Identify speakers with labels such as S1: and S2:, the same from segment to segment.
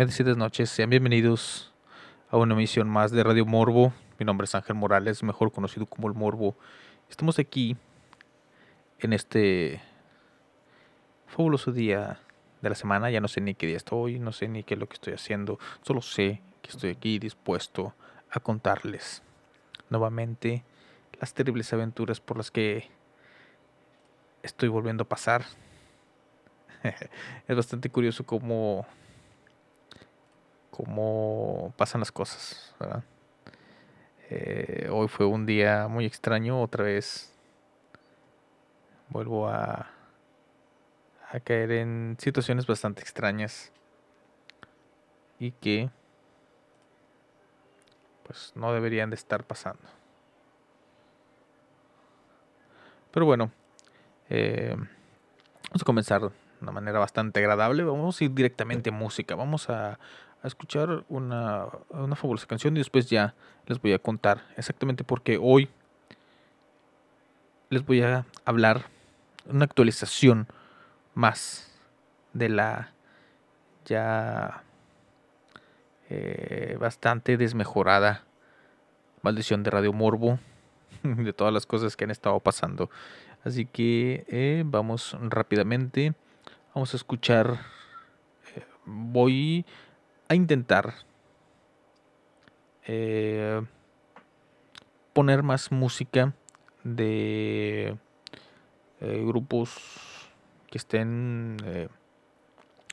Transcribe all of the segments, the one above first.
S1: Bendecidas noches, sean bienvenidos a una emisión más de Radio Morbo. Mi nombre es Ángel Morales, mejor conocido como el Morbo. Estamos aquí en este fabuloso día de la semana. Ya no sé ni qué día estoy, no sé ni qué es lo que estoy haciendo. Solo sé que estoy aquí dispuesto a contarles nuevamente las terribles aventuras por las que estoy volviendo a pasar. es bastante curioso cómo cómo pasan las cosas. Eh, hoy fue un día muy extraño, otra vez vuelvo a, a caer en situaciones bastante extrañas y que pues no deberían de estar pasando. Pero bueno, eh, vamos a comenzar de una manera bastante agradable. Vamos a ir directamente a música. Vamos a, a escuchar una, una fabulosa canción y después ya les voy a contar exactamente porque hoy les voy a hablar una actualización más de la ya eh, bastante desmejorada maldición de Radio Morbo, de todas las cosas que han estado pasando. Así que eh, vamos rápidamente, vamos a escuchar, eh, voy a intentar eh, poner más música de eh, grupos que estén eh,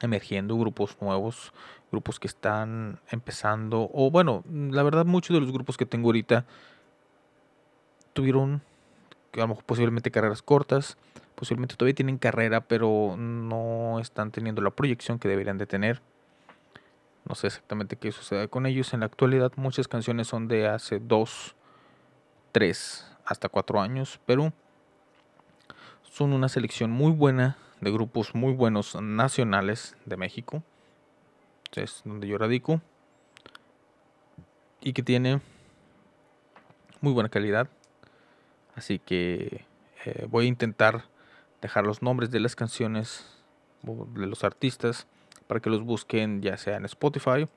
S1: emergiendo, grupos nuevos, grupos que están empezando, o bueno, la verdad muchos de los grupos que tengo ahorita tuvieron a posiblemente carreras cortas, posiblemente todavía tienen carrera, pero no están teniendo la proyección que deberían de tener. No sé exactamente qué sucede con ellos. En la actualidad muchas canciones son de hace 2, 3, hasta 4 años, pero son una selección muy buena de grupos muy buenos nacionales de México. Es donde yo radico. Y que tiene muy buena calidad. Así que eh, voy a intentar dejar los nombres de las canciones, de los artistas, para que los busquen ya sea en Spotify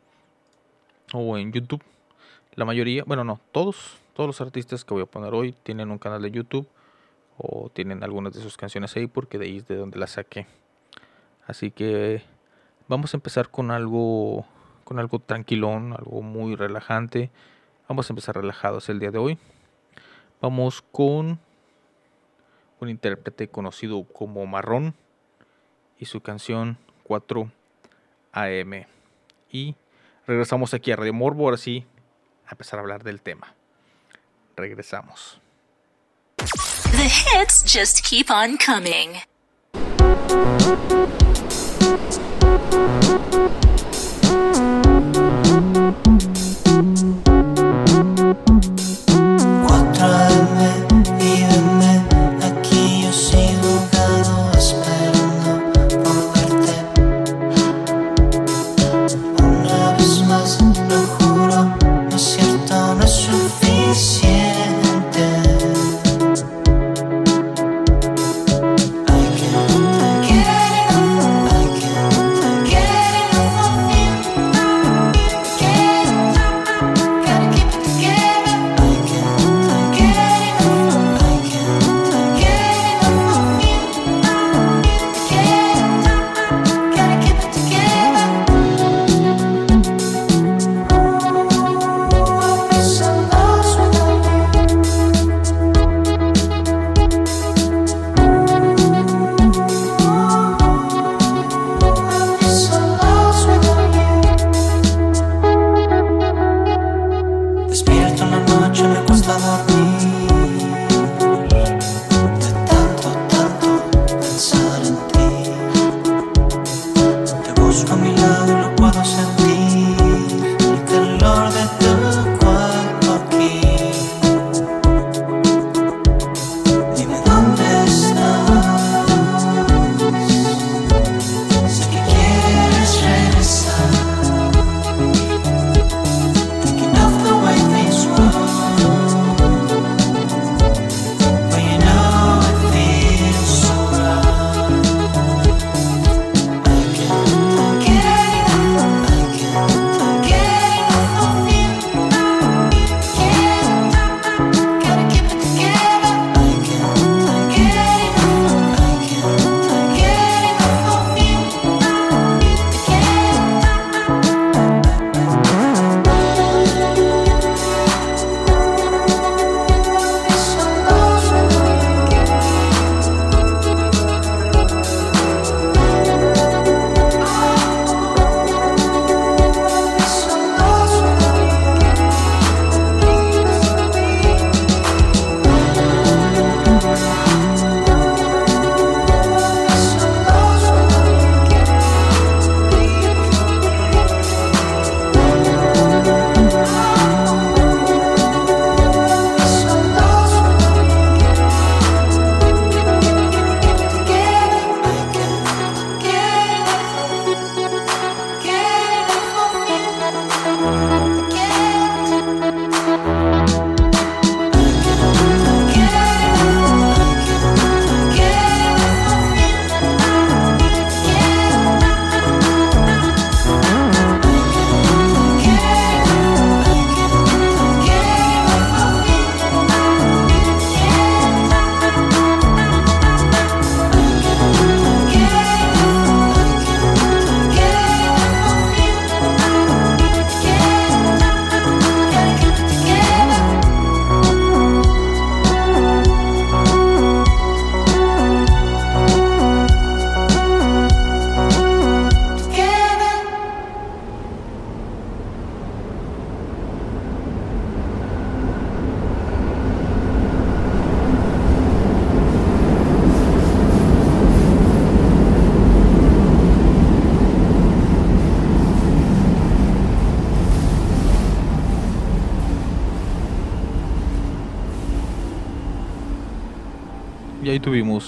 S1: o en YouTube. La mayoría, bueno, no, todos, todos los artistas que voy a poner hoy tienen un canal de YouTube o tienen algunas de sus canciones ahí porque de ahí es de donde las saqué. Así que vamos a empezar con algo con algo tranquilón, algo muy relajante. Vamos a empezar relajados el día de hoy. Vamos con un intérprete conocido como Marrón y su canción 4 AM. Y regresamos aquí a Radio Morbo, ahora sí, a empezar a hablar del tema. Regresamos.
S2: The hits just keep on coming.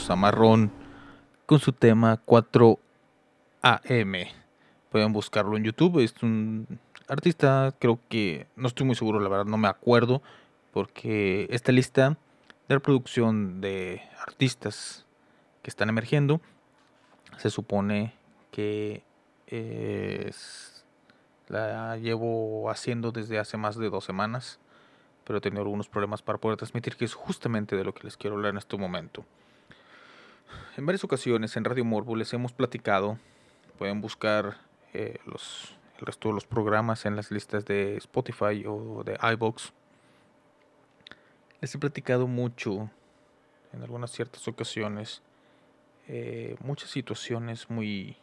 S1: Ahí tuvimos a Marrón con su tema 4 AM. Pueden buscarlo en YouTube. Es un artista, creo que no estoy muy seguro, la verdad, no me acuerdo. Porque esta lista de reproducción de artistas que están emergiendo se supone que es- la llevo haciendo desde hace más de dos semanas pero he tenido algunos problemas para poder transmitir, que es justamente de lo que les quiero hablar en este momento. En varias ocasiones en Radio Morbo les hemos platicado, pueden buscar eh, los, el resto de los programas en las listas de Spotify o de iBox. Les he platicado mucho, en algunas ciertas ocasiones, eh, muchas situaciones muy,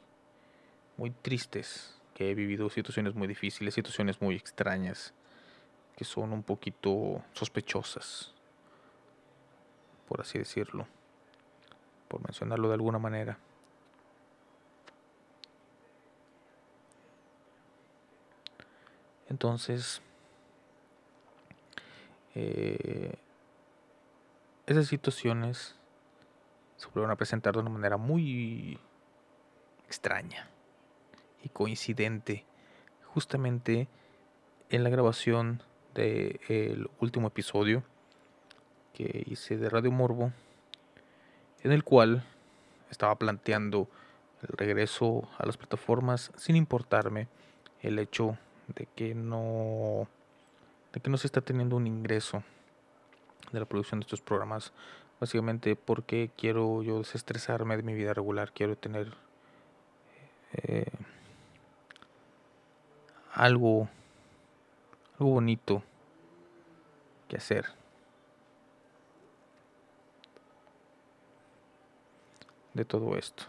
S1: muy tristes que he vivido, situaciones muy difíciles, situaciones muy extrañas que son un poquito sospechosas, por así decirlo, por mencionarlo de alguna manera. Entonces, eh, esas situaciones se volvieron a presentar de una manera muy extraña y coincidente, justamente en la grabación del último episodio que hice de Radio Morbo, en el cual estaba planteando el regreso a las plataformas sin importarme el hecho de que no de que no se está teniendo un ingreso de la producción de estos programas básicamente porque quiero yo desestresarme de mi vida regular quiero tener eh, algo algo bonito que hacer. De todo esto.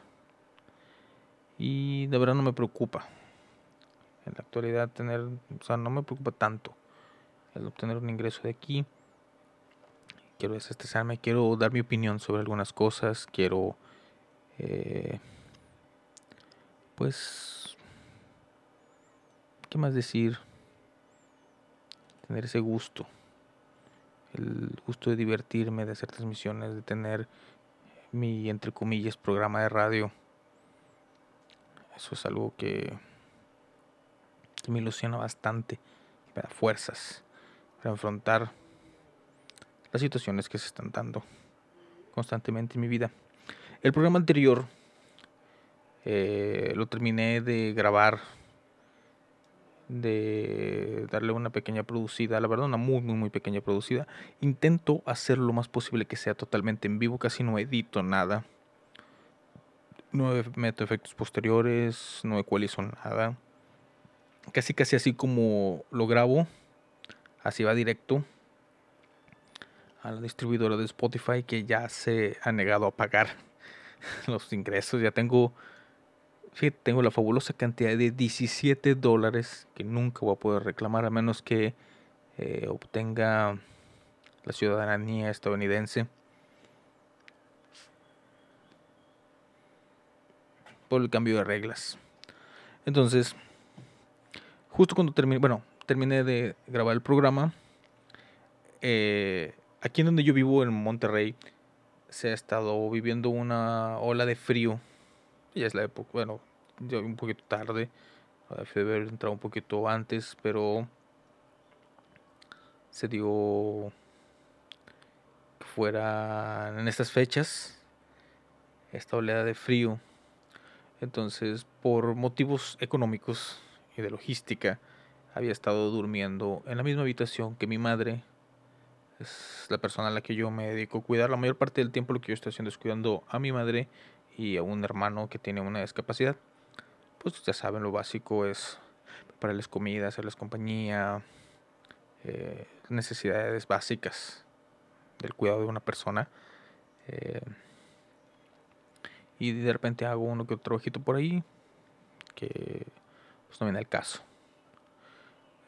S1: Y de verdad no me preocupa. En la actualidad tener, o sea, no me preocupa tanto el obtener un ingreso de aquí. Quiero desestresarme, quiero dar mi opinión sobre algunas cosas, quiero, eh, pues, ¿qué más decir? tener ese gusto, el gusto de divertirme, de hacer transmisiones, de tener mi, entre comillas, programa de radio. Eso es algo que, me ilusiona bastante, me da fuerzas para enfrentar las situaciones que se están dando constantemente en mi vida. El programa anterior eh, lo terminé de grabar de darle una pequeña producida, la verdad una muy muy muy pequeña producida. Intento hacer lo más posible que sea totalmente en vivo, casi no edito nada. No meto efectos posteriores, no ecualizo nada. Casi casi así como lo grabo, así va directo a la distribuidora de Spotify que ya se ha negado a pagar los ingresos. Ya tengo Fíjate, tengo la fabulosa cantidad de 17 dólares que nunca voy a poder reclamar a menos que eh, obtenga la ciudadanía estadounidense. Por el cambio de reglas. Entonces, justo cuando terminé, bueno, terminé de grabar el programa, eh, aquí en donde yo vivo, en Monterrey, se ha estado viviendo una ola de frío ya es la época, bueno, ya un poquito tarde, Debe haber entrado un poquito antes, pero se dio que fuera en estas fechas esta oleada de frío. Entonces, por motivos económicos y de logística, había estado durmiendo en la misma habitación que mi madre. Es la persona a la que yo me dedico a cuidar. La mayor parte del tiempo lo que yo estoy haciendo es cuidando a mi madre y a un hermano que tiene una discapacidad. Pues ya saben, lo básico es prepararles comida, hacerles compañía, eh, necesidades básicas del cuidado de una persona. Eh, y de repente hago uno que otro trabajito por ahí que pues no viene al caso.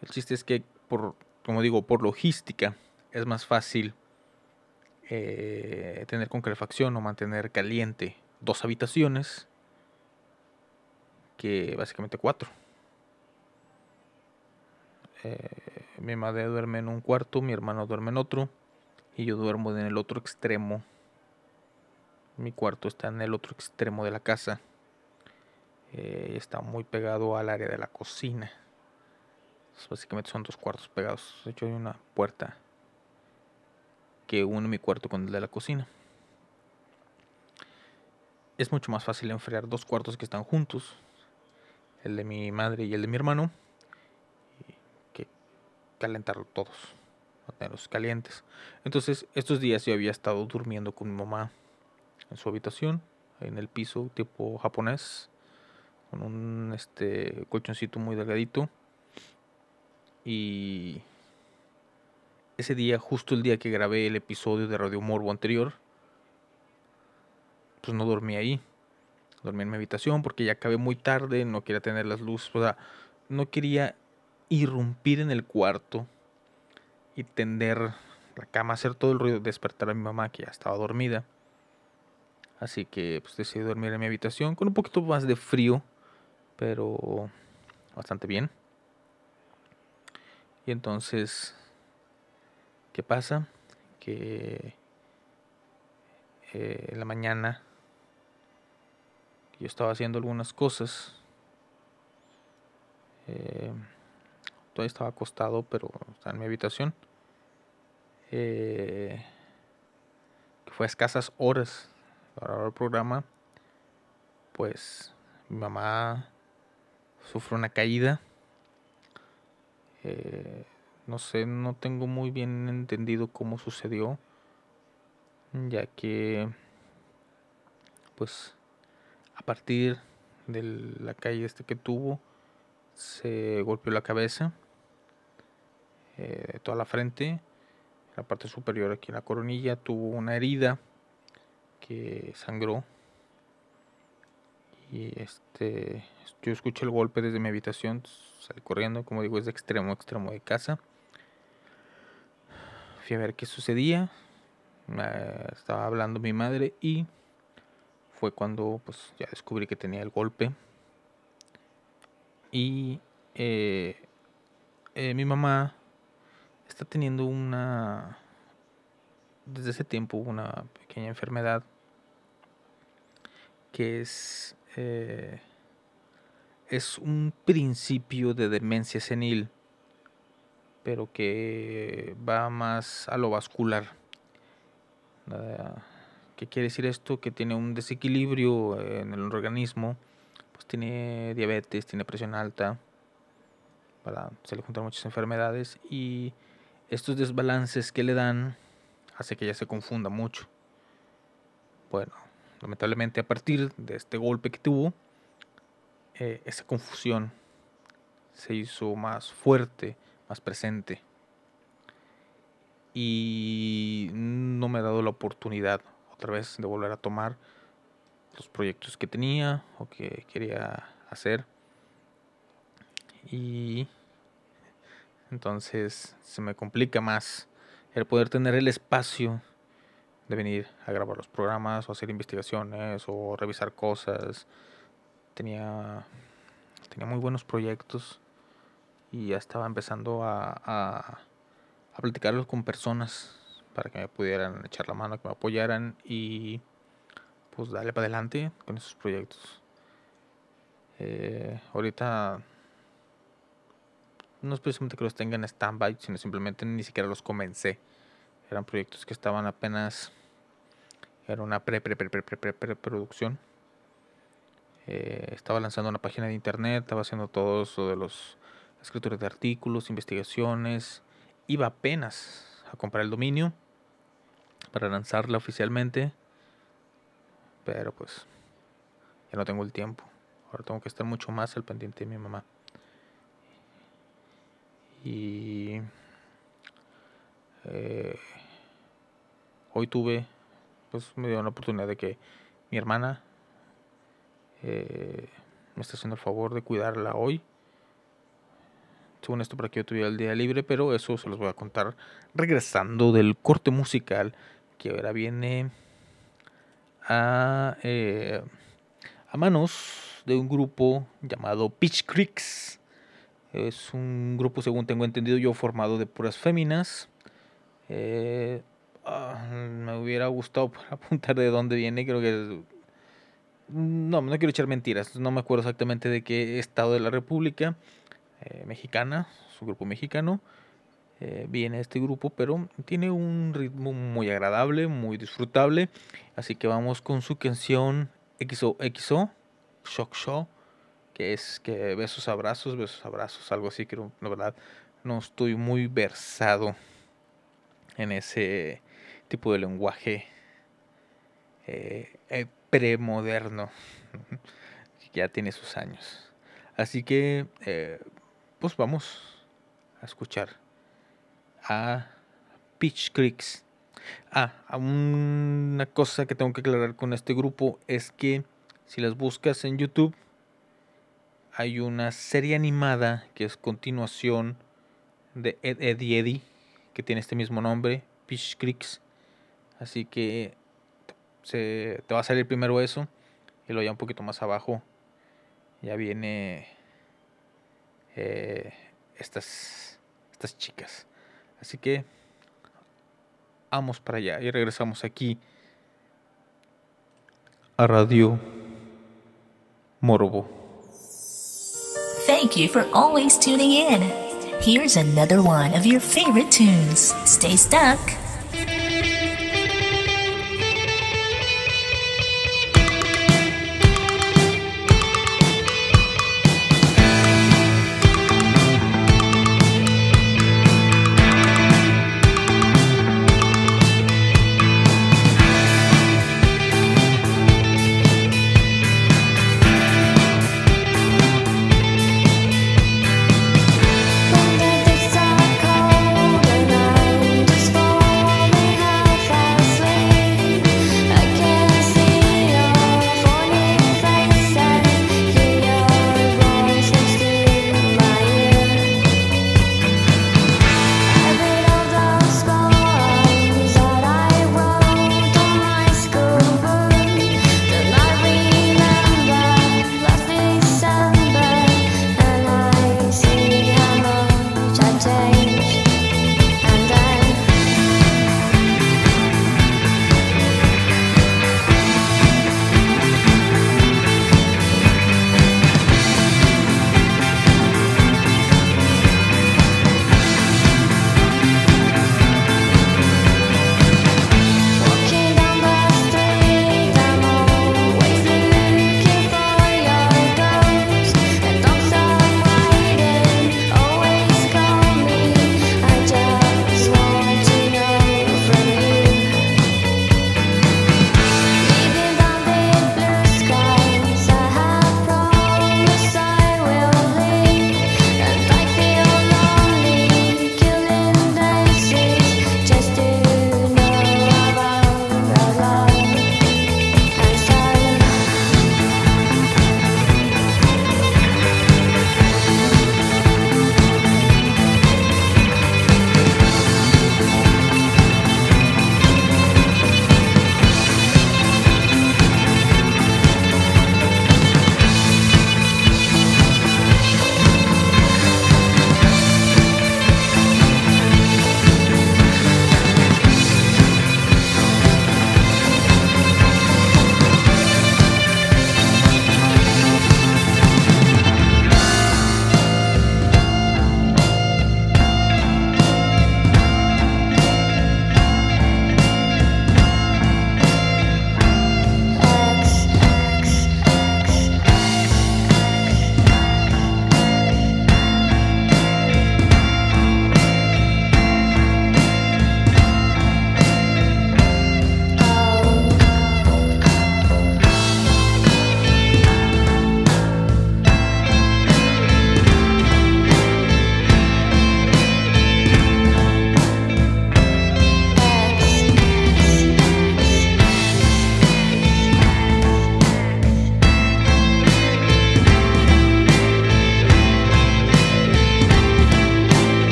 S1: El chiste es que por, como digo, por logística es más fácil eh, tener con calefacción o mantener caliente dos habitaciones que básicamente cuatro. Eh, mi madre duerme en un cuarto, mi hermano duerme en otro y yo duermo en el otro extremo. Mi cuarto está en el otro extremo de la casa. Eh, está muy pegado al área de la cocina. básicamente son dos cuartos pegados. De hecho hay una puerta que une mi cuarto con el de la cocina. Es mucho más fácil enfriar dos cuartos que están juntos, el de mi madre y el de mi hermano, que calentarlo todos, tenerlos calientes. Entonces, estos días yo había estado durmiendo con mi mamá en su habitación, en el piso tipo japonés, con un este colchoncito muy delgadito. Y ese día, justo el día que grabé el episodio de Radio Morbo anterior, pues no dormí ahí. Dormí en mi habitación porque ya acabé muy tarde, no quería tener las luces, o sea, no quería irrumpir en el cuarto y tender la cama, hacer todo el ruido, despertar a mi mamá que ya estaba dormida. Así que pues decidí dormir en mi habitación con un poquito más de frío, pero bastante bien. Y entonces, ¿qué pasa? Que eh, en la mañana yo estaba haciendo algunas cosas. Eh, todavía estaba acostado, pero estaba en mi habitación. Eh, fue a escasas horas para el programa. Pues mi mamá sufrió una caída. Eh, no sé, no tengo muy bien entendido cómo sucedió. Ya que, pues, a partir de la caída este que tuvo, se golpeó la cabeza, eh, toda la frente, la parte superior aquí en la coronilla, tuvo una herida que sangró. Y este yo escuché el golpe desde mi habitación salí corriendo como digo es de extremo a extremo de casa. Fui a ver qué sucedía estaba hablando mi madre y fue cuando pues ya descubrí que tenía el golpe y eh, eh, mi mamá está teniendo una desde ese tiempo una pequeña enfermedad que es eh, es un principio de demencia senil, pero que va más a lo vascular. ¿Qué quiere decir esto? Que tiene un desequilibrio en el organismo, pues tiene diabetes, tiene presión alta, se le juntan muchas enfermedades y estos desbalances que le dan hace que ella se confunda mucho. Bueno, Lamentablemente a partir de este golpe que tuvo, eh, esa confusión se hizo más fuerte, más presente. Y no me ha dado la oportunidad otra vez de volver a tomar los proyectos que tenía o que quería hacer. Y entonces se me complica más el poder tener el espacio de venir a grabar los programas o hacer investigaciones o revisar cosas. Tenía, tenía muy buenos proyectos y ya estaba empezando a, a, a platicarlos con personas para que me pudieran echar la mano, que me apoyaran y pues darle para adelante con esos proyectos. Eh, ahorita no es precisamente que los tenga en stand-by, sino simplemente ni siquiera los comencé. Eran proyectos que estaban apenas. Era una pre, pre, pre, pre, pre, pre, pre- producción. Eh, estaba lanzando una página de internet, estaba haciendo todo eso de los escrituras de artículos, investigaciones. Iba apenas a comprar el dominio para lanzarla oficialmente. Pero pues ya no tengo el tiempo. Ahora tengo que estar mucho más al pendiente de mi mamá. Y eh, hoy tuve, pues me dio la oportunidad de que mi hermana eh, me está haciendo el favor de cuidarla hoy. Según esto, para que yo tuviera el día libre, pero eso se los voy a contar regresando del corte musical que ahora viene a, eh, a manos de un grupo llamado Pitch Creeks. Es un grupo, según tengo entendido yo, formado de puras féminas. Eh, ah, me hubiera gustado apuntar de dónde viene, creo que. No, no quiero echar mentiras, no me acuerdo exactamente de qué estado de la República eh, Mexicana, es un grupo mexicano. Eh, viene este grupo, pero tiene un ritmo muy agradable, muy disfrutable. Así que vamos con su canción XOXO, Shock Show, que es que besos, abrazos, besos, abrazos, algo así, que la verdad no estoy muy versado en ese tipo de lenguaje eh, eh, premoderno, ya tiene sus años. Así que, pues vamos a escuchar a Pitch Creeks. Ah, una cosa que tengo que aclarar con este grupo es que si las buscas en YouTube, hay una serie animada que es continuación de Ed, Ed y Eddie, que tiene este mismo nombre, Pitch Creeks. Así que se, te va a salir primero eso, y luego ya un poquito más abajo ya viene eh, estas, estas chicas. Así que vamos para allá y regresamos aquí a Radio Morbo.
S2: Thank you for always tuning in. Here's another one of your favorite tunes. Stay stuck.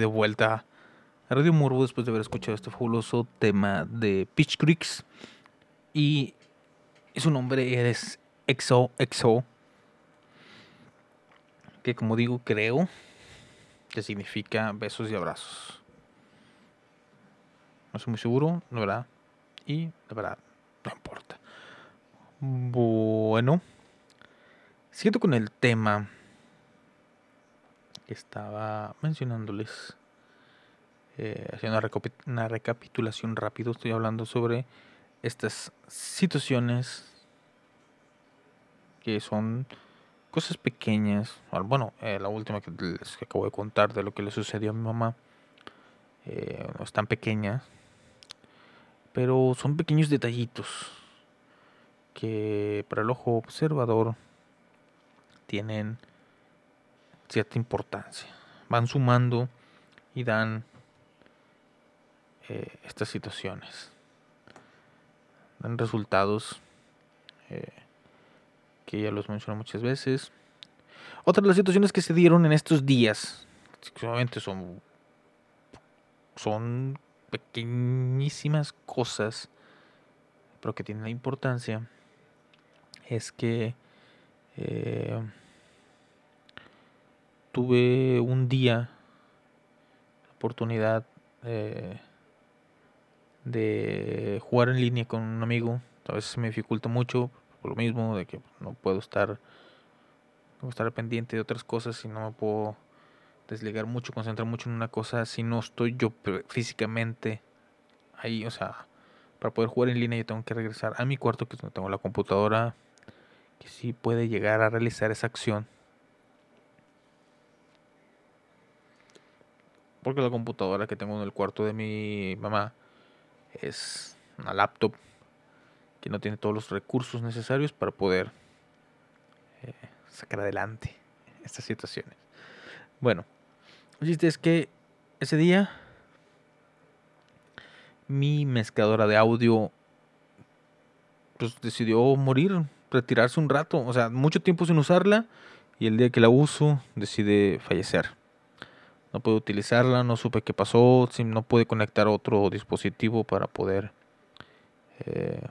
S1: De vuelta a Radio Morbo después de haber escuchado este fabuloso tema de Pitch Creeks. Y su nombre es EXO EXO. Que como digo, creo que significa besos y abrazos. No estoy muy seguro, la verdad. Y la verdad, no importa. Bueno. Siento con el tema estaba mencionándoles. eh, haciendo una, recapi- una recapitulación rápido. Estoy hablando sobre estas situaciones que son cosas pequeñas. Bueno, eh, la última que les acabo de contar de lo que le sucedió a mi mamá. eh, no es tan pequeña. Pero son pequeños detallitos que para el ojo observador tienen cierta importancia. Van sumando y dan eh, estas situaciones. Dan resultados eh, que ya los mencioné muchas veces. Otra de las situaciones que se dieron en estos días, obviamente son, son pequeñísimas cosas, pero que tienen la importancia, es que eh, tuve un día la oportunidad eh, de jugar en línea con un amigo. A veces me dificulta mucho por lo mismo de que no puedo estar no estar pendiente de otras cosas y no me puedo desligar mucho, concentrar mucho en una cosa si no estoy yo físicamente ahí, o sea, para poder jugar en línea yo tengo que regresar a mi cuarto que es donde tengo la computadora que sí puede llegar a realizar esa acción. Porque la computadora que tengo en el cuarto de mi mamá es una laptop que no tiene todos los recursos necesarios para poder eh, sacar adelante estas situaciones. Bueno, el chiste es que ese día mi mezcladora de audio pues decidió morir, retirarse un rato, o sea, mucho tiempo sin usarla y el día que la uso decide fallecer. No pude utilizarla, no supe qué pasó, no pude conectar otro dispositivo para poder eh,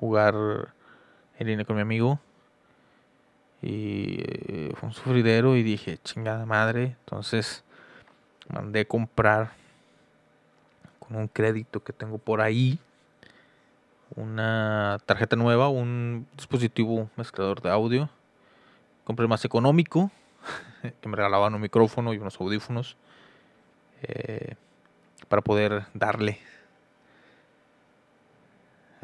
S1: jugar en línea con mi amigo. Y eh, fue un sufridero y dije, chingada madre. Entonces mandé comprar con un crédito que tengo por ahí una tarjeta nueva, un dispositivo mezclador de audio. Compré más económico, que me regalaban un micrófono y unos audífonos eh, para poder darle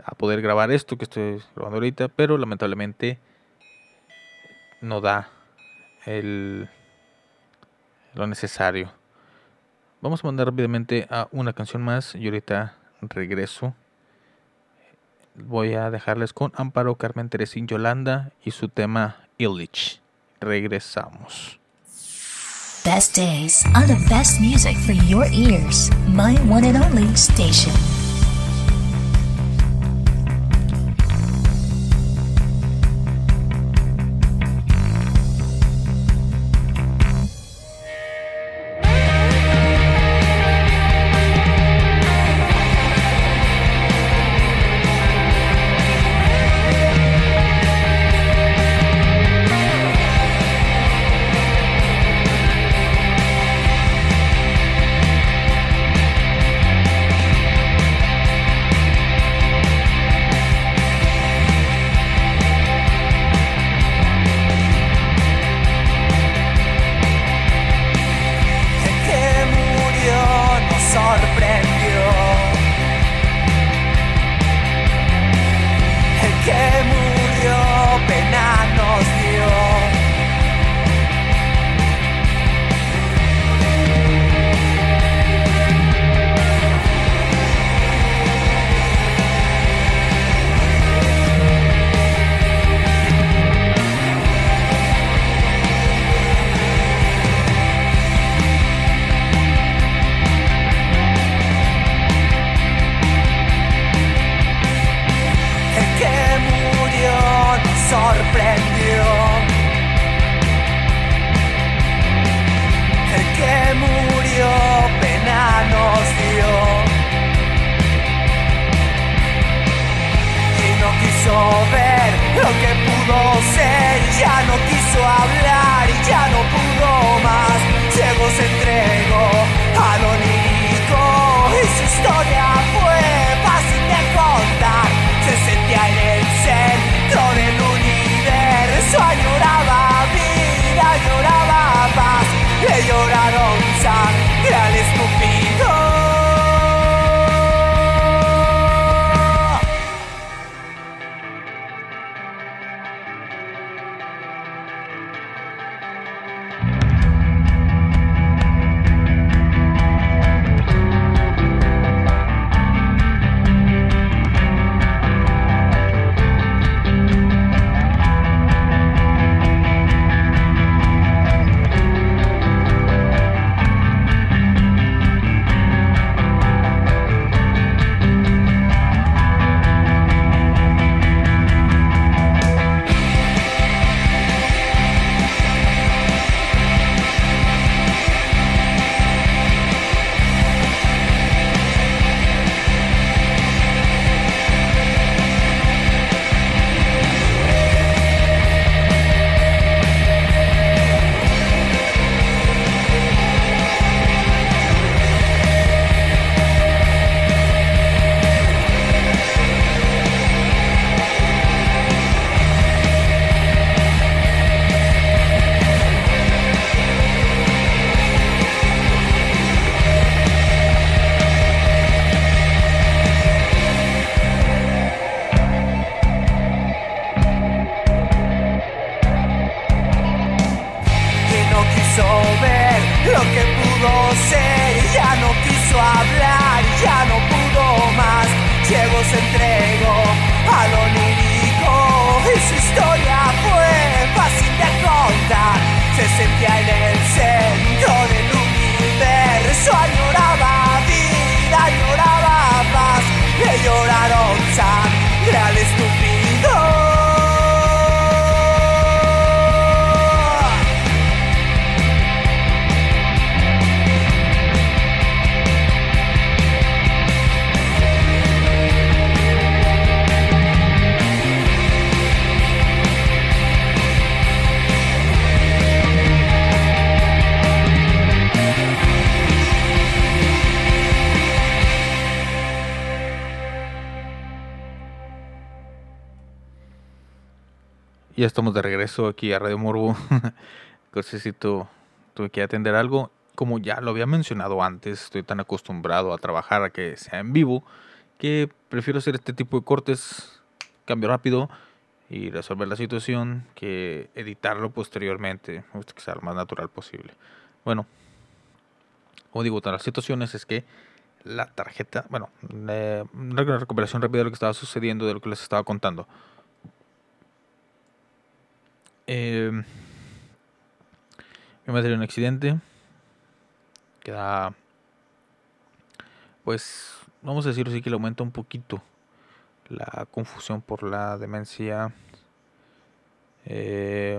S1: a poder grabar esto que estoy grabando ahorita, pero lamentablemente no da el lo necesario. Vamos a mandar rápidamente a una canción más y ahorita regreso. Voy a dejarles con Amparo Carmen Teresín Yolanda y su tema Illich. Regresamos.
S2: Best days on the best music for your ears. My one and only station.
S1: Estamos de regreso aquí a Radio Morbo. Necesito, tuve que atender algo. Como ya lo había mencionado antes, estoy tan acostumbrado a trabajar a que sea en vivo que prefiero hacer este tipo de cortes, cambio rápido y resolver la situación que editarlo posteriormente. Me gusta que sea lo más natural posible. Bueno, como digo, todas las situaciones es que la tarjeta, bueno, eh, una recuperación rápida de lo que estaba sucediendo, de lo que les estaba contando. Eh, me material un accidente. Queda. Pues. Vamos a decirlo así que le aumenta un poquito la confusión por la demencia. Eh,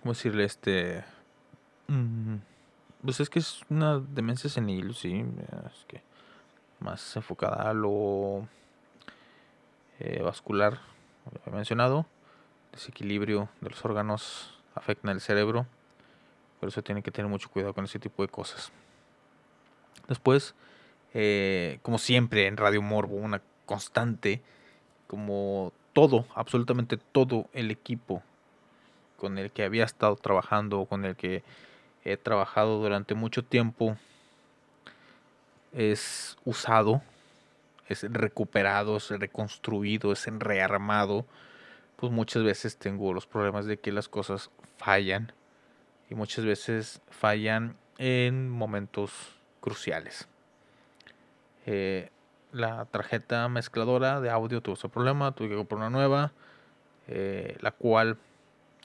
S1: ¿Cómo decirle este? Mm, Pues es que es una demencia senil, sí. Es que más enfocada a lo eh, vascular, ya he mencionado, desequilibrio de los órganos afecta el cerebro, por eso tienen que tener mucho cuidado con ese tipo de cosas. Después, eh, como siempre en Radio Morbo, una constante, como todo, absolutamente todo el equipo con el que había estado trabajando, con el que he trabajado durante mucho tiempo, es usado es recuperado, es reconstruido, es rearmado, pues muchas veces tengo los problemas de que las cosas fallan y muchas veces fallan en momentos cruciales. Eh, la tarjeta mezcladora de audio tuvo ese problema, tuve que comprar una nueva, eh, la cual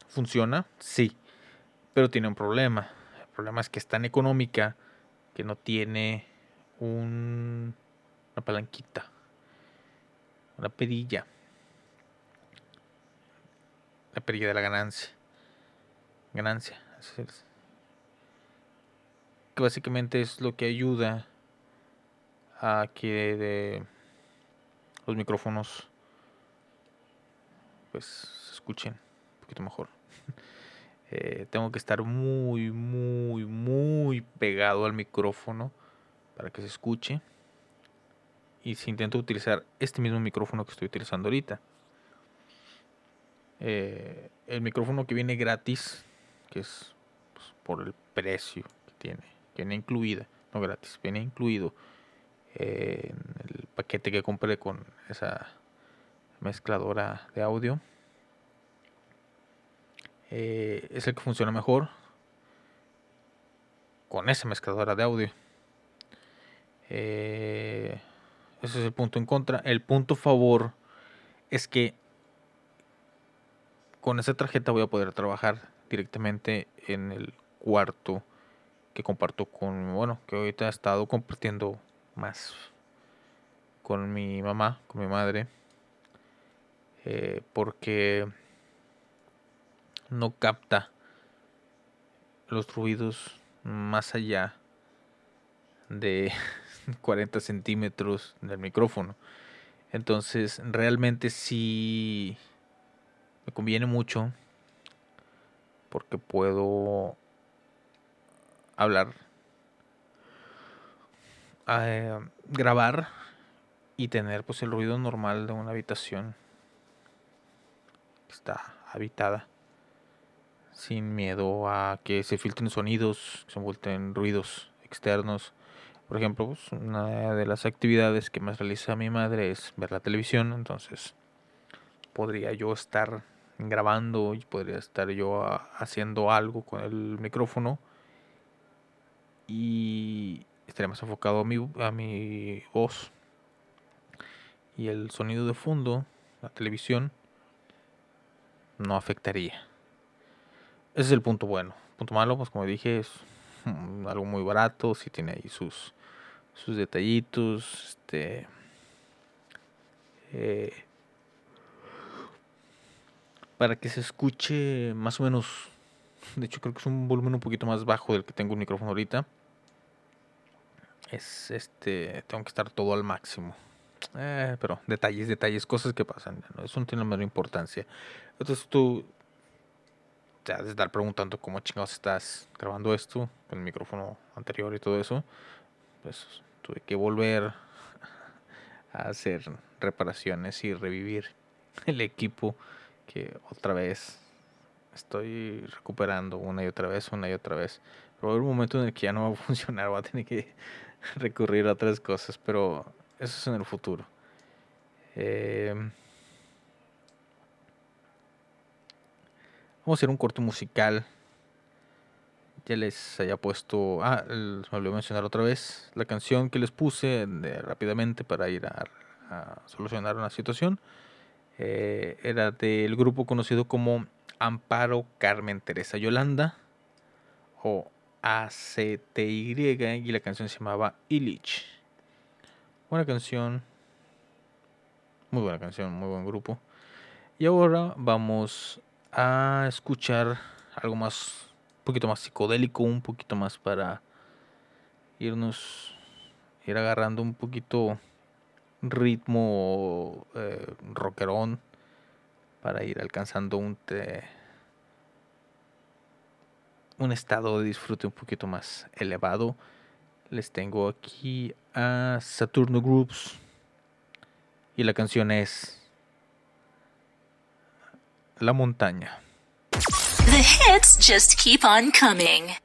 S1: funciona, sí, pero tiene un problema. El problema es que es tan económica que no tiene un una palanquita, una perilla, la perilla de la ganancia, ganancia, que básicamente es lo que ayuda a que de los micrófonos pues se escuchen un poquito mejor. Eh, tengo que estar muy, muy, muy pegado al micrófono para que se escuche. Y si intento utilizar este mismo micrófono que estoy utilizando ahorita. Eh, el micrófono que viene gratis, que es pues, por el precio que tiene, viene incluida, no gratis, viene incluido en el paquete que compré con esa mezcladora de audio. Eh, es el que funciona mejor con esa mezcladora de audio. Eh, ese es el punto en contra. El punto favor es que con esa tarjeta voy a poder trabajar directamente en el cuarto que comparto con, bueno, que ahorita he estado compartiendo más con mi mamá, con mi madre, eh, porque no capta los ruidos más allá de 40 centímetros del micrófono. Entonces, realmente sí me conviene mucho porque puedo hablar, eh, grabar y tener pues el ruido normal de una habitación que está habitada sin miedo a que se filtren sonidos, que se envuelten ruidos externos. Por ejemplo, pues, una de las actividades que más realiza mi madre es ver la televisión, entonces podría yo estar grabando y podría estar yo ah, haciendo algo con el micrófono y estaría más enfocado a mi, a mi voz y el sonido de fondo, la televisión, no afectaría. Ese es el punto bueno. punto malo, pues como dije, es mm, algo muy barato, si tiene ahí sus, sus detallitos, este... Eh, para que se escuche más o menos, de hecho creo que es un volumen un poquito más bajo del que tengo el micrófono ahorita. Es este, tengo que estar todo al máximo. Eh, pero detalles, detalles, cosas que pasan. Eso no tiene la menor importancia. Entonces tú te has de estar preguntando cómo chingados estás grabando esto con el micrófono anterior y todo eso. Pues tuve que volver a hacer reparaciones y revivir el equipo que otra vez estoy recuperando una y otra vez, una y otra vez. Pero haber un momento en el que ya no va a funcionar, va a tener que recurrir a otras cosas, pero eso es en el futuro. Eh, vamos a hacer un corto musical. Ya les haya puesto. Ah, me olvidé mencionar otra vez. La canción que les puse rápidamente para ir a, solucionar una situación. Eh, era del grupo conocido como Amparo Carmen Teresa Yolanda. O ACTY. Y la canción se llamaba Illich. Buena canción. Muy buena canción, muy buen grupo. Y ahora vamos a escuchar algo más, poquito más psicodélico, un poquito más para irnos, ir agarrando un poquito ritmo eh, rockerón para ir alcanzando un un estado de disfrute un poquito más elevado les tengo aquí a Saturno Groups y la canción es La montaña.
S2: The hits just keep on coming.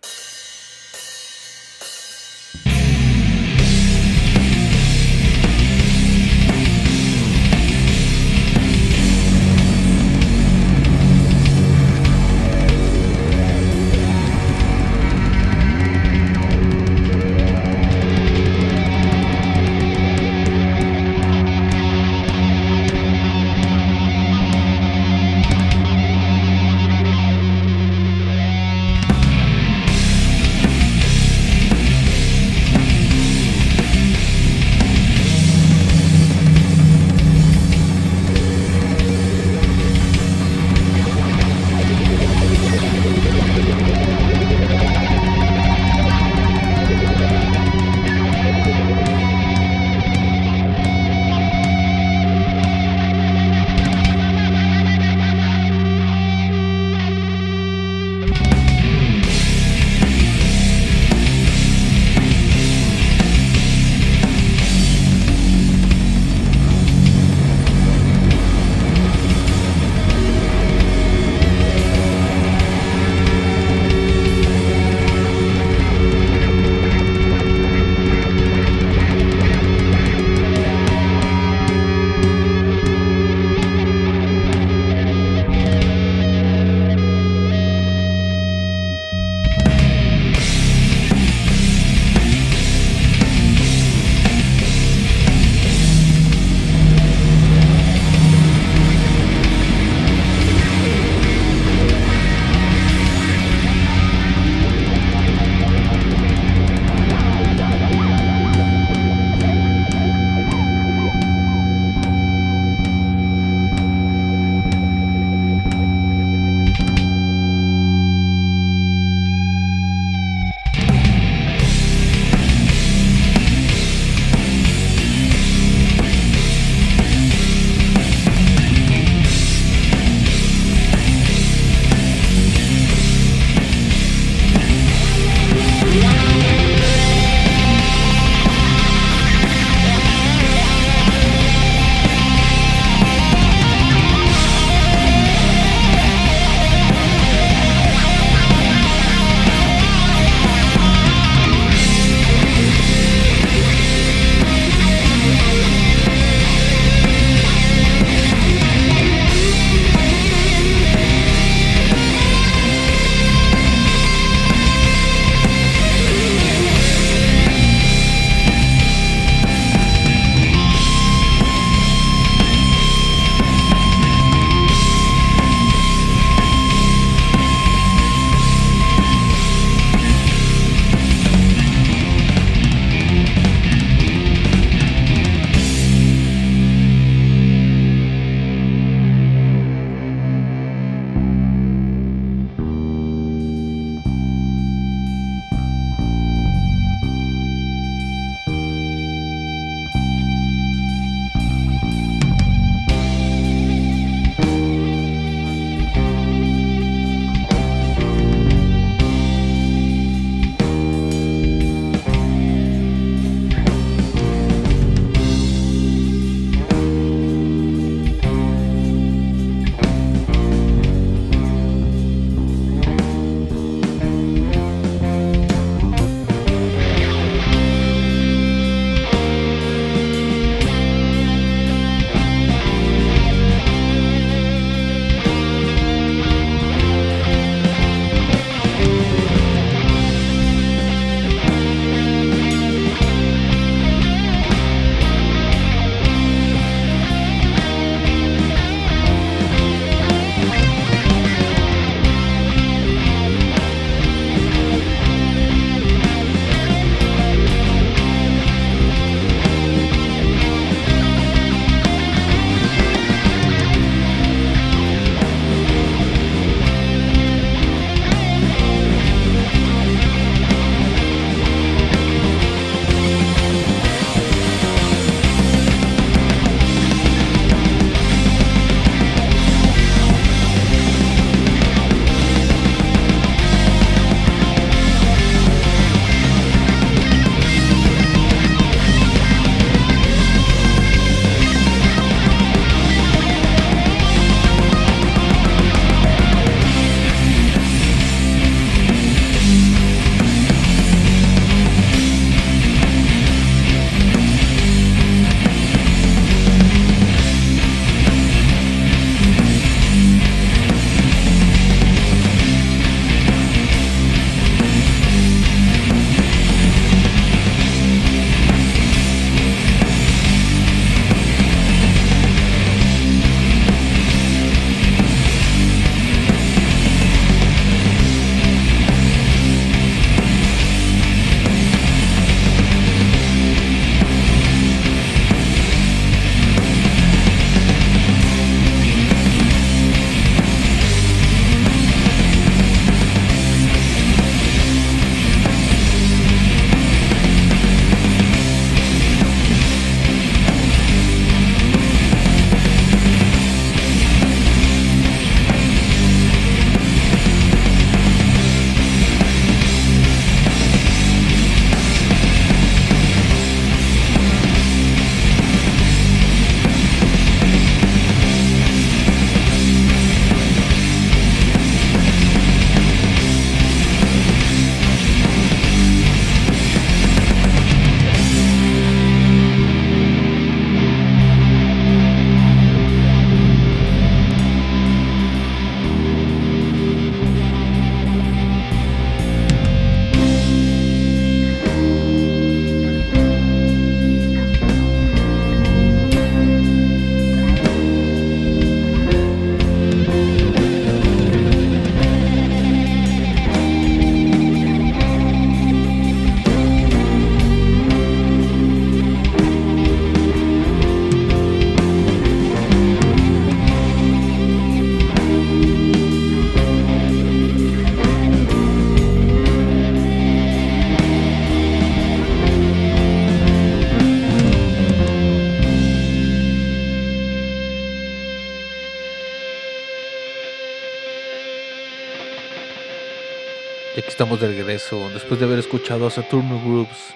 S1: De regreso después de haber escuchado a Saturno Groups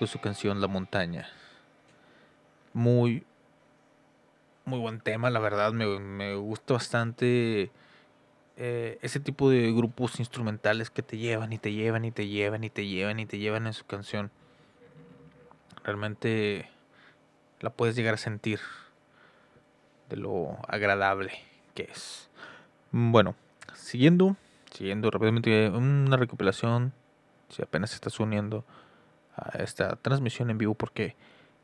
S1: con su canción La Montaña. Muy, muy buen tema, la verdad. Me, me gusta bastante eh, ese tipo de grupos instrumentales que te llevan y te llevan y te llevan y te llevan y te llevan en su canción. Realmente la puedes llegar a sentir de lo agradable que es. Bueno, siguiendo, siguiendo rápidamente una recopilación, si apenas estás uniendo a esta transmisión en vivo, porque,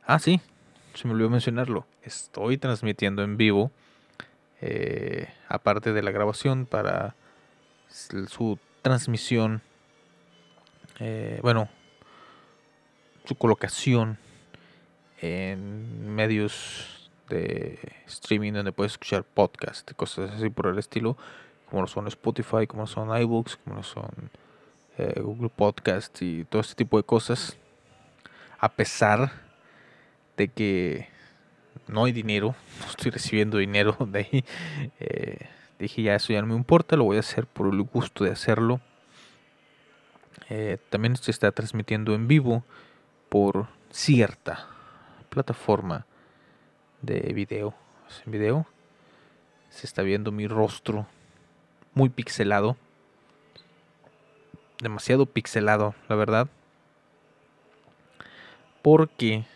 S1: ah, sí, se me olvidó mencionarlo, estoy transmitiendo en vivo, eh, aparte de la grabación, para su transmisión, eh, bueno, su colocación en medios de streaming donde puedes escuchar podcast, cosas así por el estilo, como lo son Spotify, como son iBooks, como lo son eh, Google Podcast y todo este tipo de cosas. A pesar de que no hay dinero, no estoy recibiendo dinero de ahí, eh, dije ya eso ya no me importa, lo voy a hacer por el gusto de hacerlo. Eh, también se está transmitiendo en vivo por cierta plataforma de video. Video se está viendo mi rostro muy pixelado. Demasiado pixelado, la verdad. Porque,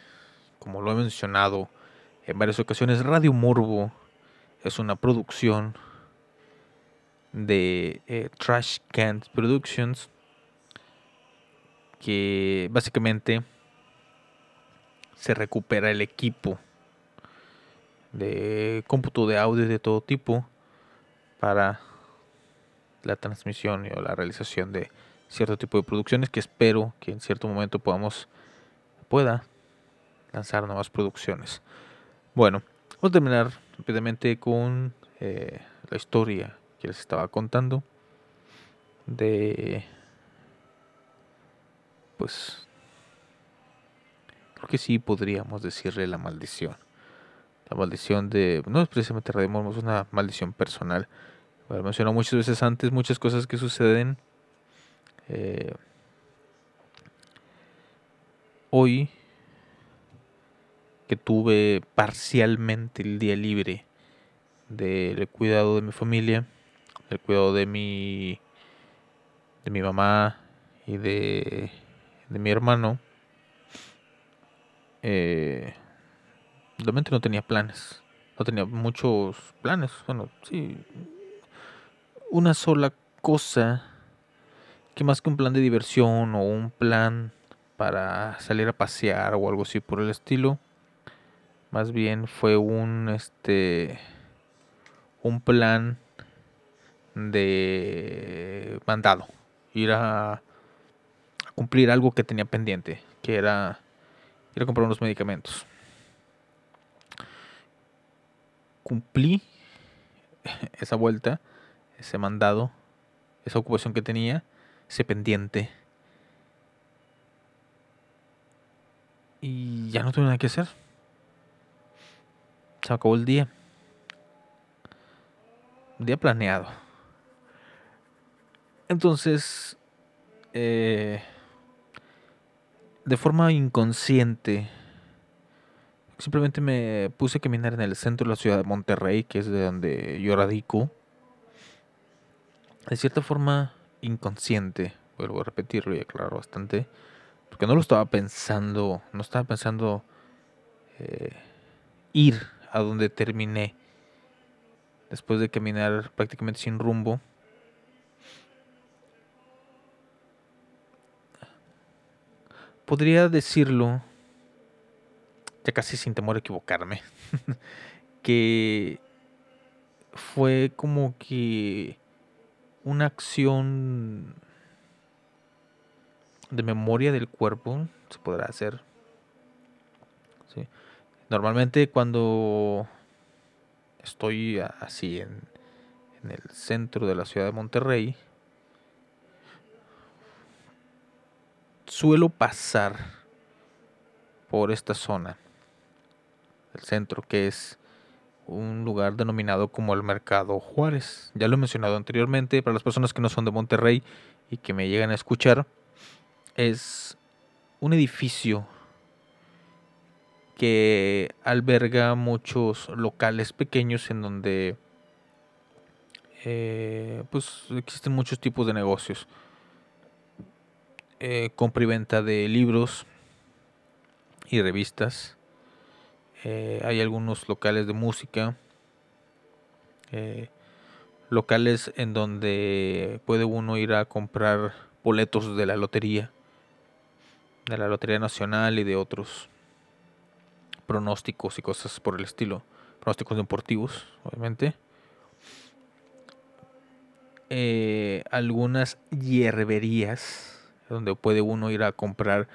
S1: como lo he mencionado en varias ocasiones, Radio Morbo es una producción de eh, Trash Can Productions que básicamente se recupera el equipo de cómputo de audio de todo tipo para la transmisión o la realización de cierto tipo de producciones que espero que en cierto momento podamos pueda lanzar nuevas producciones. Bueno, vamos a terminar rápidamente con eh, la historia que les estaba contando de pues creo que sí podríamos decirle la maldición. La maldición de, no es precisamente Radio es una maldición personal. Lo muchas veces antes, muchas cosas que suceden. Eh, hoy que tuve parcialmente el día libre del cuidado de mi familia, del cuidado de mi de mi mamá y de, de mi hermano eh, realmente no tenía planes. No tenía muchos planes. Bueno, sí. Una sola cosa que más que un plan de diversión o un plan para salir a pasear o algo así por el estilo, más bien fue un este un plan de mandado, ir a, cumplir algo que tenía pendiente, que era ir a comprar unos medicamentos. Cumplí esa vuelta, ese mandado, esa ocupación que tenía, ese pendiente. Y ya no tuve nada que hacer. Se acabó el día. Un día planeado. Entonces, eh, de forma inconsciente, simplemente me puse a caminar en el centro de la ciudad de Monterrey, que es de donde yo radico. De cierta forma inconsciente, vuelvo a repetirlo y aclarar bastante, porque no lo estaba pensando, no estaba pensando eh, ir a donde terminé después de caminar prácticamente sin rumbo. podría decirlo, ya casi sin temor a equivocarme, que fue como que una acción de memoria del cuerpo, se podrá hacer. Normalmente cuando estoy así en, en el centro de la ciudad de Monterrey, suelo pasar por esta zona del centro que es un lugar denominado como el Mercado Juárez. Ya lo he mencionado anteriormente, para las personas que no son de Monterrey y que me llegan a escuchar, es un edificio que alberga muchos locales pequeños en donde eh, pues existen muchos tipos de negocios. Eh, compra y venta de libros y revistas. Eh, hay algunos locales de música. eh, locales en donde puede uno ir a comprar boletos de la lotería. De la Lotería Nacional y de otros pronósticos y cosas por el estilo. Pronósticos deportivos, obviamente. Eh, algunas hierberías donde puede uno ir a comprar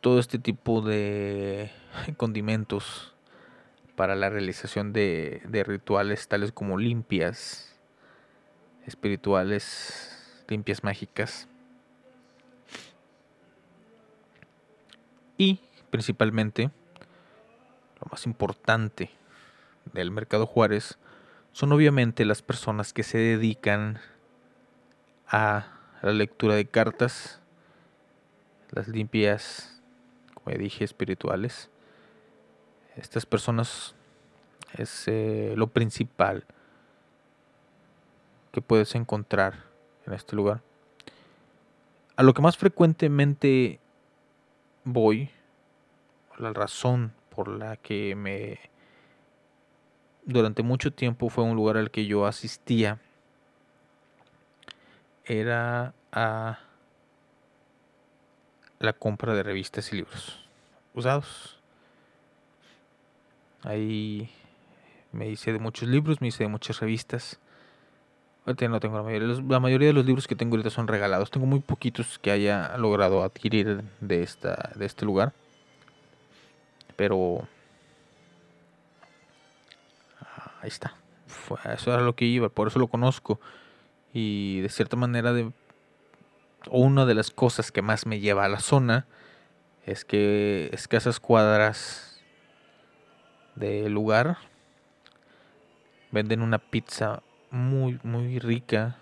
S1: todo este tipo de condimentos para la realización de, rituales tales como limpias espirituales, limpias mágicas. Y principalmente, lo más importante del Mercado Juárez son obviamente las personas que se dedican a la lectura de cartas, las limpias, como dije, espirituales. Estas personas es eh, lo principal que puedes encontrar en este lugar. A lo que más frecuentemente voy, la razón por la que me durante mucho tiempo fue un lugar al que yo asistía era a la compra de revistas y libros usados. Ahí me hice de muchos libros, me hice de muchas revistas. Ahorita no tengo la mayoría. La mayoría de los libros que tengo ahorita son regalados. Tengo muy poquitos que haya logrado adquirir de esta de este lugar. Pero ah, ahí está. Eso era lo que iba, por eso lo conozco. Y de cierta manera de una de las cosas que más me lleva a la zona es que escasas cuadras del lugar. Venden una pizza muy muy rica.